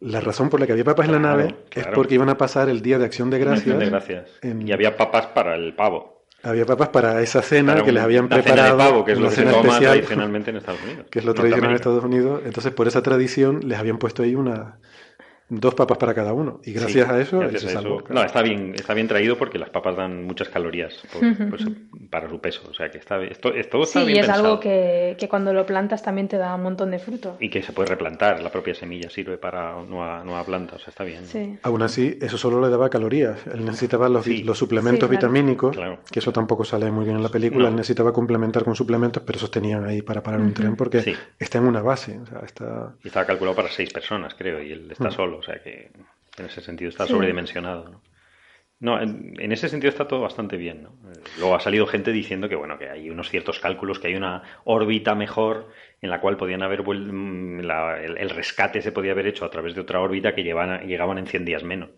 La razón por la que había papas en la nave es porque iban a pasar el día de acción de gracias. De gracias. Y había papas para el pavo. Había papas para esa cena que les habían preparado. Cena de pavo, que es lo que se toma tradicionalmente en Estados Unidos. Que es lo tradicional en Estados Unidos. Entonces, por esa tradición, les habían puesto ahí una, dos papas para cada uno. Y gracias a eso, No, está bien, está bien traído porque las papas dan muchas calorías pues, para su peso. O sea que está, esto, esto está sí, bien y es algo que, que, cuando lo plantas también te da un montón de fruto. Y que se puede replantar. La propia semilla sirve para nueva, nueva planta. O sea, está bien. Sí. Aún así, eso solo le daba calorías. Él necesitaba los, los suplementos vitamínicos, que eso tampoco sale muy bien en la película. Él necesitaba complementar con suplementos, pero esos tenían ahí para parar un tren porque está en una base. O sea, está... Y estaba calculado para seis personas, creo, y él está solo. O sea que en ese sentido está sobredimensionado. ¿no? No, en, en ese sentido está todo bastante bien. ¿no? Luego ha salido gente diciendo que bueno que hay unos ciertos cálculos, que hay una órbita mejor en la cual podían haber mm, la- el, el rescate se podía haber hecho a través de otra órbita que llevaban, llegaban en 100 días menos.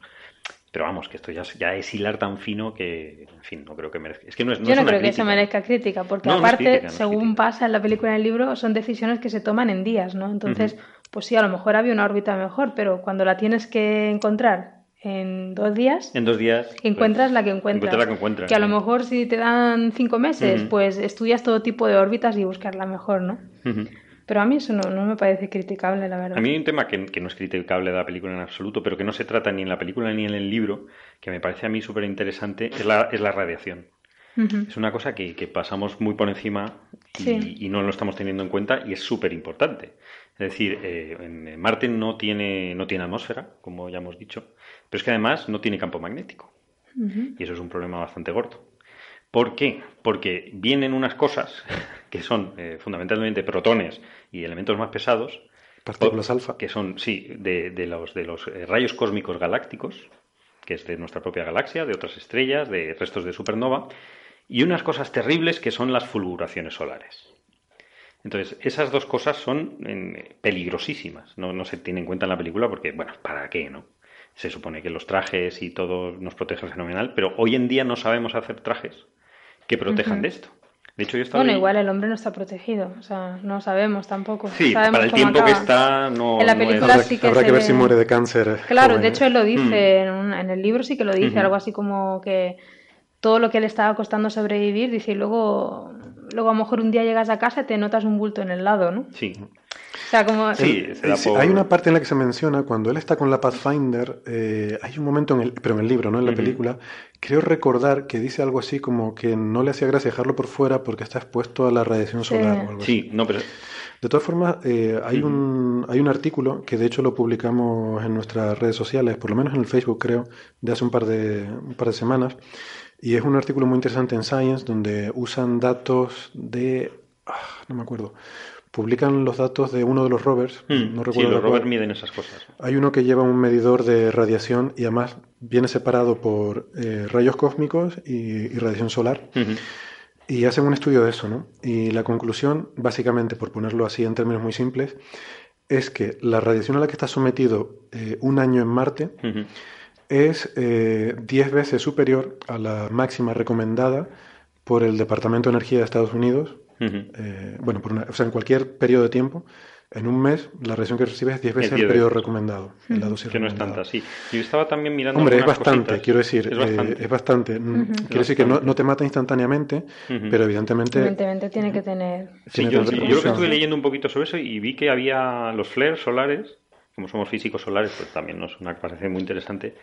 Pero vamos, que esto ya, es- ya es hilar tan fino que, en fin, no creo que merezca. Es que no es, no Yo es no una creo que eso merezca crítica, porque No, aparte, crítica, según crítica. pasa en la película y en el libro, son decisiones que se toman en días, ¿no? Entonces, pues sí, a lo mejor había una órbita mejor, pero cuando la tienes que encontrar en dos días, En dos días. pues, encuentras la que encuentras. encuentras la que encuentras, Que a lo mejor si te dan cinco meses, pues estudias todo tipo de órbitas y buscas la mejor, ¿no? Pero a mí eso no, no me parece criticable, la verdad. A mí hay un tema que, que no es criticable de la película en absoluto, pero que no se trata ni en la película ni en el libro, que me parece a mí súper interesante, es la, es la radiación. Es una cosa que, que pasamos muy por encima y, Sí. y no lo estamos teniendo en cuenta y es súper importante. Es decir, eh, en Marte no tiene, no tiene atmósfera, como ya hemos dicho, pero es que además no tiene campo magnético. Y eso es un problema bastante gordo. ¿Por qué? Porque vienen unas cosas que son eh, fundamentalmente protones y elementos más pesados, Partículas alfa. que son, sí, de, de los, de los eh, rayos cósmicos galácticos, que es de nuestra propia galaxia, de otras estrellas, de restos de supernova, y unas cosas terribles que son las fulguraciones solares. Entonces, esas dos cosas son eh, peligrosísimas. No, no se tiene en cuenta en la película porque, bueno, ¿para qué, no? Se supone que los trajes y todo nos protege fenomenal, pero hoy en día no sabemos hacer trajes que protejan de esto. De hecho, yo estaba Bueno, ahí- igual el hombre no está protegido, o sea, no sabemos tampoco. Sí, Sabemos para el cómo tiempo que está, no, En la no es- película Habrá, sí que habrá se que ver ve- si muere de cáncer. Claro, joven, de hecho él lo Mm. dice en, un- en el libro, sí que lo dice, algo así como que todo lo que le estaba costando sobrevivir, dice, y luego, luego a lo mejor un día llegas a casa y te notas un bulto en el lado, ¿no? Sí, O sea, como... sí, se da por... Hay una parte en la que se menciona, cuando él está con la Pathfinder, eh, hay un momento, en el, pero en el libro, no en la película, creo recordar que dice algo así como que no le hacía gracia dejarlo por fuera porque está expuesto a la radiación Sí. solar o algo así. Sí, no, pero... De todas formas, eh, hay, un, hay un artículo que de hecho lo publicamos en nuestras redes sociales, por lo menos en el Facebook creo, de hace un par de, un par de semanas, y es un artículo muy interesante en Science donde usan datos de... ah, no me acuerdo. Publican los datos de uno de los rovers, Mm, no sí, recuerdo los cuál. rovers miden esas cosas. Hay uno que lleva un medidor de radiación y además viene separado por eh, rayos cósmicos y, y radiación solar. Y hacen un estudio de eso, ¿no? Y la conclusión, básicamente, por ponerlo así en términos muy simples, es que la radiación a la que está sometido eh, un año en Marte. Es eh, 10 veces superior a la máxima recomendada por el Departamento de Energía de Estados Unidos. Eh, bueno, por una- o sea, en cualquier periodo de tiempo, en un mes, la radiación que recibes es 10 veces Es 10 el periodo veces. recomendado, la dosis Que no es tanta, sí. Yo estaba también mirando Hombre, es bastante, cositas. quiero decir, Es eh, bastante. es bastante. Mm. Quiero decir que no, no te mata instantáneamente, pero evidentemente Evidentemente tiene que tener... Sí, tiene yo, que haber yo lo que estuve leyendo un poquito sobre eso y vi que había los flares solares, como somos físicos solares, pues también nos una parece muy interesante.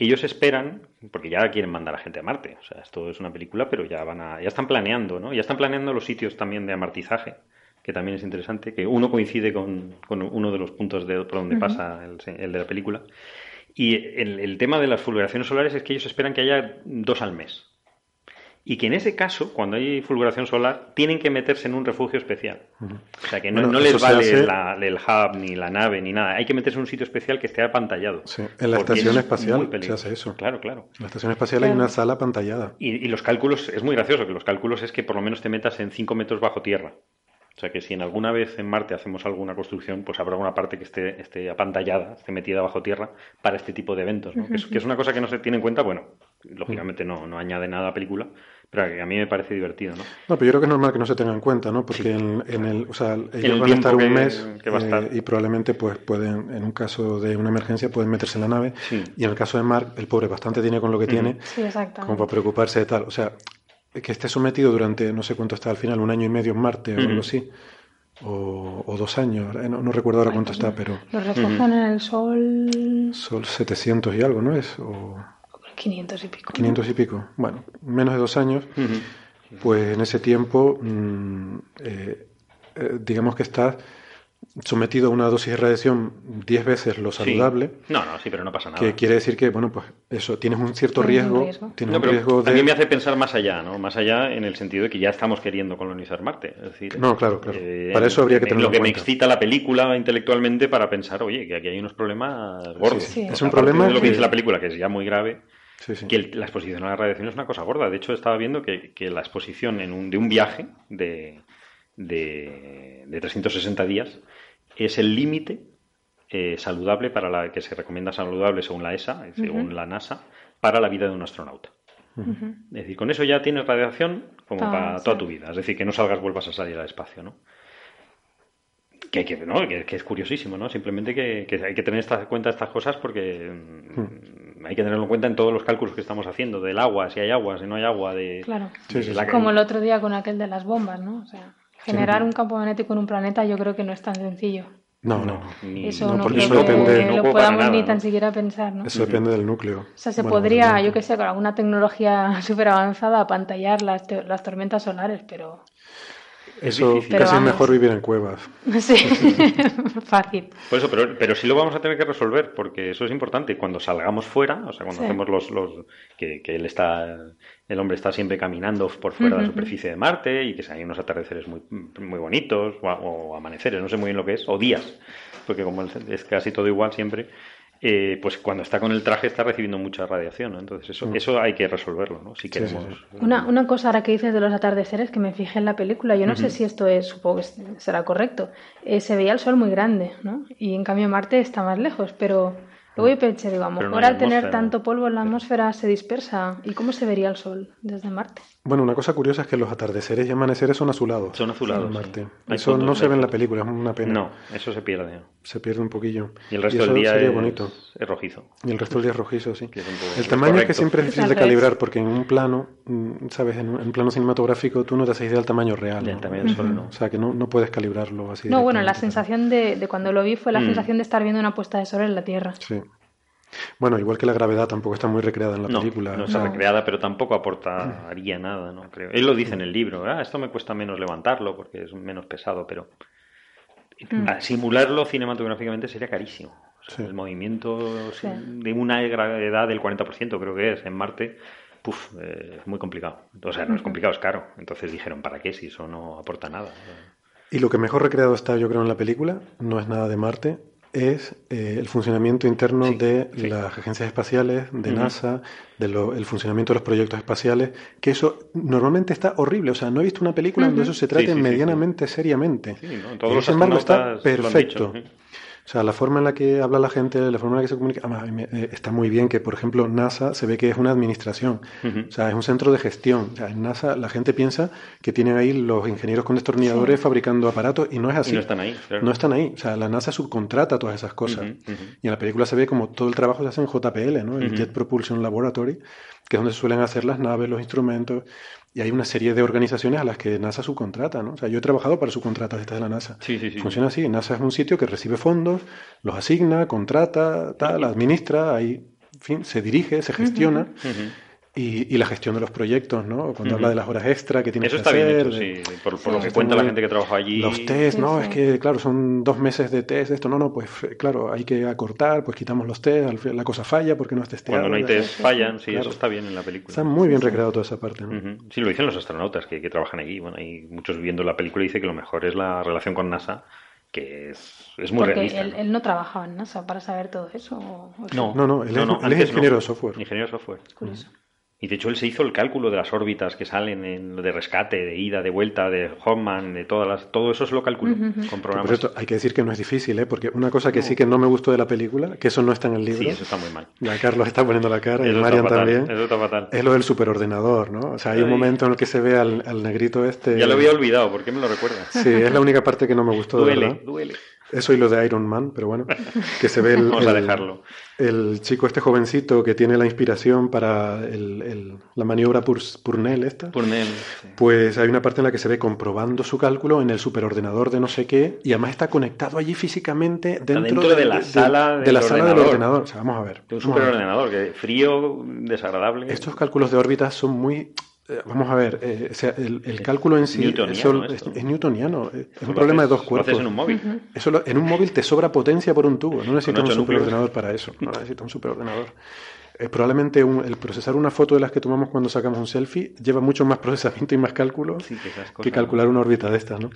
Ellos esperan, porque ya quieren mandar a gente a Marte, o sea, esto es una película, pero ya van a, ya están planeando, ¿no? Ya están planeando los sitios también de amartizaje, que también es interesante, que uno coincide con, con uno de los puntos de por donde pasa el, el de la película. Y el, el tema de las fulguraciones solares es que ellos esperan que haya dos al mes. Y que en ese caso, cuando hay fulguración solar, tienen que meterse en un refugio especial. O sea, que no, Bueno, no eso les vale hace- la- el hub, ni la nave, ni nada. Hay que meterse en un sitio especial que esté apantallado. Sí, en la estación es espacial se hace eso. Claro, claro. En la estación espacial hay una sala pantallada. Y, y los cálculos, es muy gracioso que los cálculos es que por lo menos te metas en 5 metros bajo tierra. O sea que si en alguna vez en Marte hacemos alguna construcción, pues habrá una parte que esté, esté apantallada, esté metida bajo tierra para este tipo de eventos. ¿no? que, es, que es una cosa que no se tiene en cuenta, bueno, lógicamente no, no añade nada a la película, pero que a mí me parece divertido. ¿no? No, pero yo creo que es normal que no se tenga en cuenta, ¿no? Porque en, en el, o sea, ellos el van a estar un que- mes que va a eh, y probablemente pues pueden, en un caso de una emergencia, pueden meterse en la nave. Sí. Y en el caso de Mark, el pobre bastante tiene con lo que tiene Sí, exacto. como para preocuparse de tal. O sea, que esté sometido durante, no sé cuánto está al final, un año y medio en Marte o algo así. O, o dos años, eh, no, no recuerdo ahora cuánto está, pero Los recogen en el sol son 700 y algo, ¿no es? O 500 y pico. ¿no? 500 y pico. Bueno, menos de dos años. Pues en ese tiempo, mm, eh, eh, digamos que estás sometido a una dosis de radiación 10 veces lo Sí. saludable, No, no, sí, pero no pasa nada. que quiere decir que, bueno, pues eso, tienes un cierto riesgo, riesgo. tienes No, un pero riesgo a mí me de... hace pensar más allá, ¿no? Más allá en el sentido de que ya estamos queriendo colonizar Marte. Es decir, eh, No, claro, claro. Para eso habría que tenerlo Lo que en me cuenta. excita la película intelectualmente para pensar, oye, que aquí hay unos problemas gordos. Sí, es un problema de lo que- dice la película, que es ya muy grave, Sí, sí. Que el- la exposición a la radiación es una cosa gorda. De hecho, estaba viendo que, que la exposición en un, de un viaje de, de, de 360 días es el límite eh, saludable para la que se recomienda saludable según la ESA, según la NASA, para la vida de un astronauta. Es decir, con eso ya tienes radiación como para sí. toda tu vida. Es decir, que no salgas, vuelvas a salir al espacio, ¿no? Que, que, ¿no? que, que es curiosísimo, ¿no? Simplemente que, que hay que tener esta, cuenta estas cosas porque mm, hay que tenerlo en cuenta en todos los cálculos que estamos haciendo del agua, si hay agua, si no hay agua, de... Claro. Sí, sí, de la- Como el otro día con aquel de las bombas, ¿no? O sea, generar un campo magnético en un planeta yo creo que no es tan sencillo. No, no. ni- Eso no, no, porque creo eso que depende- no lo podamos nada, ni ¿no? tan siquiera pensar, ¿no? Eso depende del núcleo. O sea, se Bueno, podría, del yo que sé, con alguna tecnología súper avanzada apantallar las, las tormentas solares, pero... Eso. Pero casi es vamos. mejor vivir en cuevas. Sí, fácil. Por eso, pero, pero sí lo vamos a tener que resolver, porque eso es importante. Cuando salgamos fuera, o sea, cuando Sí. hacemos los, los que, que él está, el hombre está siempre caminando por fuera de la superficie de Marte y que hay unos atardeceres muy, muy bonitos, o, o amaneceres, no sé muy bien lo que es, o días, porque como es casi todo igual siempre, eh, pues cuando está con el traje está recibiendo mucha radiación, ¿no? Entonces eso, eso hay que resolverlo, ¿no? Si Mm. Sí, sí, queremos. Una, una cosa ahora que dices de los atardeceres que me fijé en la película, yo no sé si esto es, supongo que será correcto, eh, se veía el sol muy grande, ¿no? Y en cambio Marte está más lejos, pero luego yo pensé, digo, a lo no al tener tanto polvo en la atmósfera se dispersa. ¿Y cómo se vería el sol desde Marte? Bueno, una cosa curiosa es que los atardeceres y amaneceres son azulados. Son azulados, en sí. Marte. Eso no se ve en la película, es una pena. No, eso se pierde. Se pierde un poquillo. Y el resto eso del día sería es, bonito. es rojizo. Y el resto del día es rojizo, sí. Es El tamaño es que siempre es difícil de calibrar porque en un plano, mm, ¿sabes? En un, plano cinematográfico tú no te haces idea del tamaño real. Del ¿no? tamaño del sol, no. O sea, que no, no puedes calibrarlo así. No, bueno, la sensación de, de cuando lo vi fue la Mm. sensación de estar viendo una puesta de sol en la Tierra. Sí. Bueno, igual que la gravedad tampoco está muy recreada en la No, película. no o está recreada, pero tampoco aportaría nada, ¿no? Creo. Él lo dice en el libro, ah, esto me cuesta menos levantarlo porque es menos pesado, pero a simularlo cinematográficamente sería carísimo. O sea, Sí. El movimiento Sí. de una gravedad del 40% creo que es en Marte, puf, eh, es muy complicado. O sea, no es complicado, es caro. Entonces dijeron, ¿para qué si eso no aporta nada? Y lo que mejor recreado está, yo creo, en la película, no es nada de Marte, es eh, el funcionamiento interno Sí, de sí. las agencias espaciales, de. NASA, de lo- el funcionamiento de los proyectos espaciales, que eso normalmente está horrible. O sea, no he visto una película donde eso se trate Sí, medianamente seriamente. Sí, ¿no? Todos Y los sin embargo está lo O sea, la forma en la que habla la gente, la forma en la que se comunica, además, eh, está muy bien que, por ejemplo, NASA se ve que es una administración, o sea, es un centro de gestión. O sea, en NASA la gente piensa que tienen ahí los ingenieros con destornilladores fabricando aparatos y no es así. Y no están ahí, claro. No están ahí. O sea, la NASA subcontrata todas esas cosas. Y en la película se ve como todo el trabajo se hace en JPL, ¿no? El. Jet Propulsion Laboratory, que es donde se suelen hacer las naves, los instrumentos. Y hay una serie de organizaciones a las que NASA subcontrata, ¿no? O sea, yo he trabajado para subcontratas estas de la NASA. Sí, sí, sí. Funciona así. NASA es un sitio que recibe fondos, los asigna, contrata, tal, administra, ahí, en fin, se dirige, se gestiona. Y, y la gestión de los proyectos, ¿no? Cuando habla de las horas extra que tienes Eso que está hacer. bien hecho, de- sí. Por, por Sí. lo que cuenta la gente que trabaja allí. Los test, ¿no? sí. Es que, claro, son dos meses de test, esto, no, no, pues claro, hay que acortar, pues quitamos los test, la cosa falla porque no es testeado. Cuando no hay test fallan, sí, Claro. eso está bien en la película. Está muy bien recreado toda esa parte, ¿no? Sí, lo dicen los astronautas que, que trabajan allí. Bueno, hay muchos viendo la película y dice que lo mejor es la relación con NASA, que es, es muy Porque realista. él, ¿no? él no trabajaba en NASA para saber todo eso. No, No, no, él es- él es antes ingeniero de software. Ingeniero de software. Curioso. Y de hecho él se hizo el cálculo de las órbitas que salen en de rescate, de ida, de vuelta, de Hoffman, de todas las, todo eso se lo calculó con Por programas. cierto, hay que decir que no es difícil, ¿eh? Porque una cosa que sí que no me gustó de la película, que eso no está en el libro, Sí, eso está muy mal. ya Carlos está poniendo la cara y Eso está Marian fatal, también, Eso está fatal. es lo del superordenador, ¿no? O sea, hay un momento en el que se ve al, al negrito este... Ya lo había olvidado, ¿por qué me lo recuerdas? Sí, es la única parte que no me gustó, de duele, verdad. duele. Eso y lo de Iron Man, pero bueno, que se ve el, Vamos a dejarlo. el chico este jovencito que tiene la inspiración para el- el- la maniobra Purnell esta. Purnell, sí. Pues hay una parte en la que se ve comprobando su cálculo en el superordenador de no sé qué y además está conectado allí físicamente dentro, dentro de la sala de del la sala del ordenador. O sea, vamos a ver. De un superordenador, que frío, desagradable. Estos cálculos de órbitas son muy... eh, Vamos a ver, eh, o sea, el, el cálculo en sí Newtoniano eso- es, newtoniano, eh, es Lo un problema de dos cuerpos. Lo haces en un móvil. Eso lo- en un móvil te sobra potencia por un tubo, no necesitas un núcleos. superordenador para eso, no necesitas un superordenador. Eh, probablemente un- el procesar una foto de las que tomamos cuando sacamos un selfie lleva mucho más procesamiento y más cálculo Sí, que esas cosas. que calcular una órbita de estas, ¿no?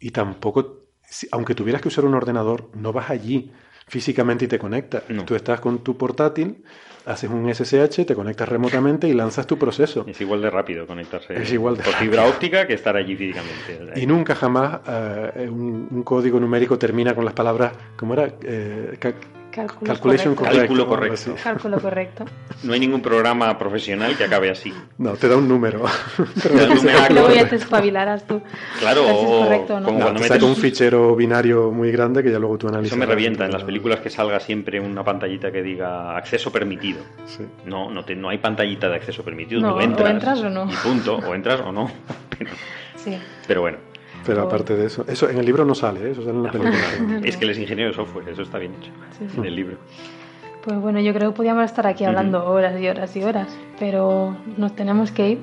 Y tampoco, si- aunque tuvieras que usar un ordenador, no vas allí físicamente y te conectas. Tú estás con tu portátil, haces un SSH, te conectas remotamente y lanzas tu proceso. Es igual de rápido conectarse Es igual de por fibra óptica que estar allí físicamente. Y nunca jamás eh, un, un código numérico termina con las palabras, ¿cómo era? Eh, Cálculo calculation correcto. correct, Cálculo correcto. Cálculo correcto. No hay ningún programa profesional que acabe así. No, te da un número. Pero Te da un no te saca- numeraco. Luego ya te espabilarás tú. Claro, o correcto no. como No, cuando te metes- saca un fichero binario muy grande que ya luego tú analizas. Eso me revienta en las películas que salga siempre una pantallita que diga acceso permitido. Sí. No, no, te- no hay pantallita de acceso permitido. No, o entras, entras o no. Y punto, o entras o no. Pero, Sí. pero bueno, Pero aparte de eso, eso en el libro no sale, ¿eh? eso sale en la película. es que él es ingeniero de software, eso está bien hecho Sí, sí. en el libro. Pues bueno, yo creo que podíamos estar aquí hablando horas y horas y horas, pero nos tenemos que ir.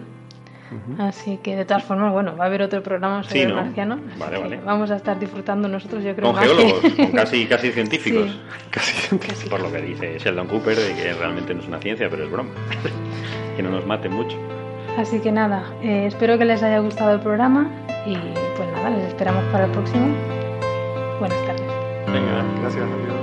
Así que de todas formas, bueno, va a haber otro programa sobre Sí, el ¿no? marciano. Vale, vale. Vamos a estar disfrutando nosotros, yo creo Con más que- geólogos, con casi, casi científicos. Sí. Casi. Casi. Por lo que dice Sheldon Cooper, de que realmente no es una ciencia, pero es broma. que no nos maten mucho. Así que nada, eh, espero que les haya gustado el programa y pues nada, les esperamos para el próximo. Buenas tardes. Venga. Gracias, amigo.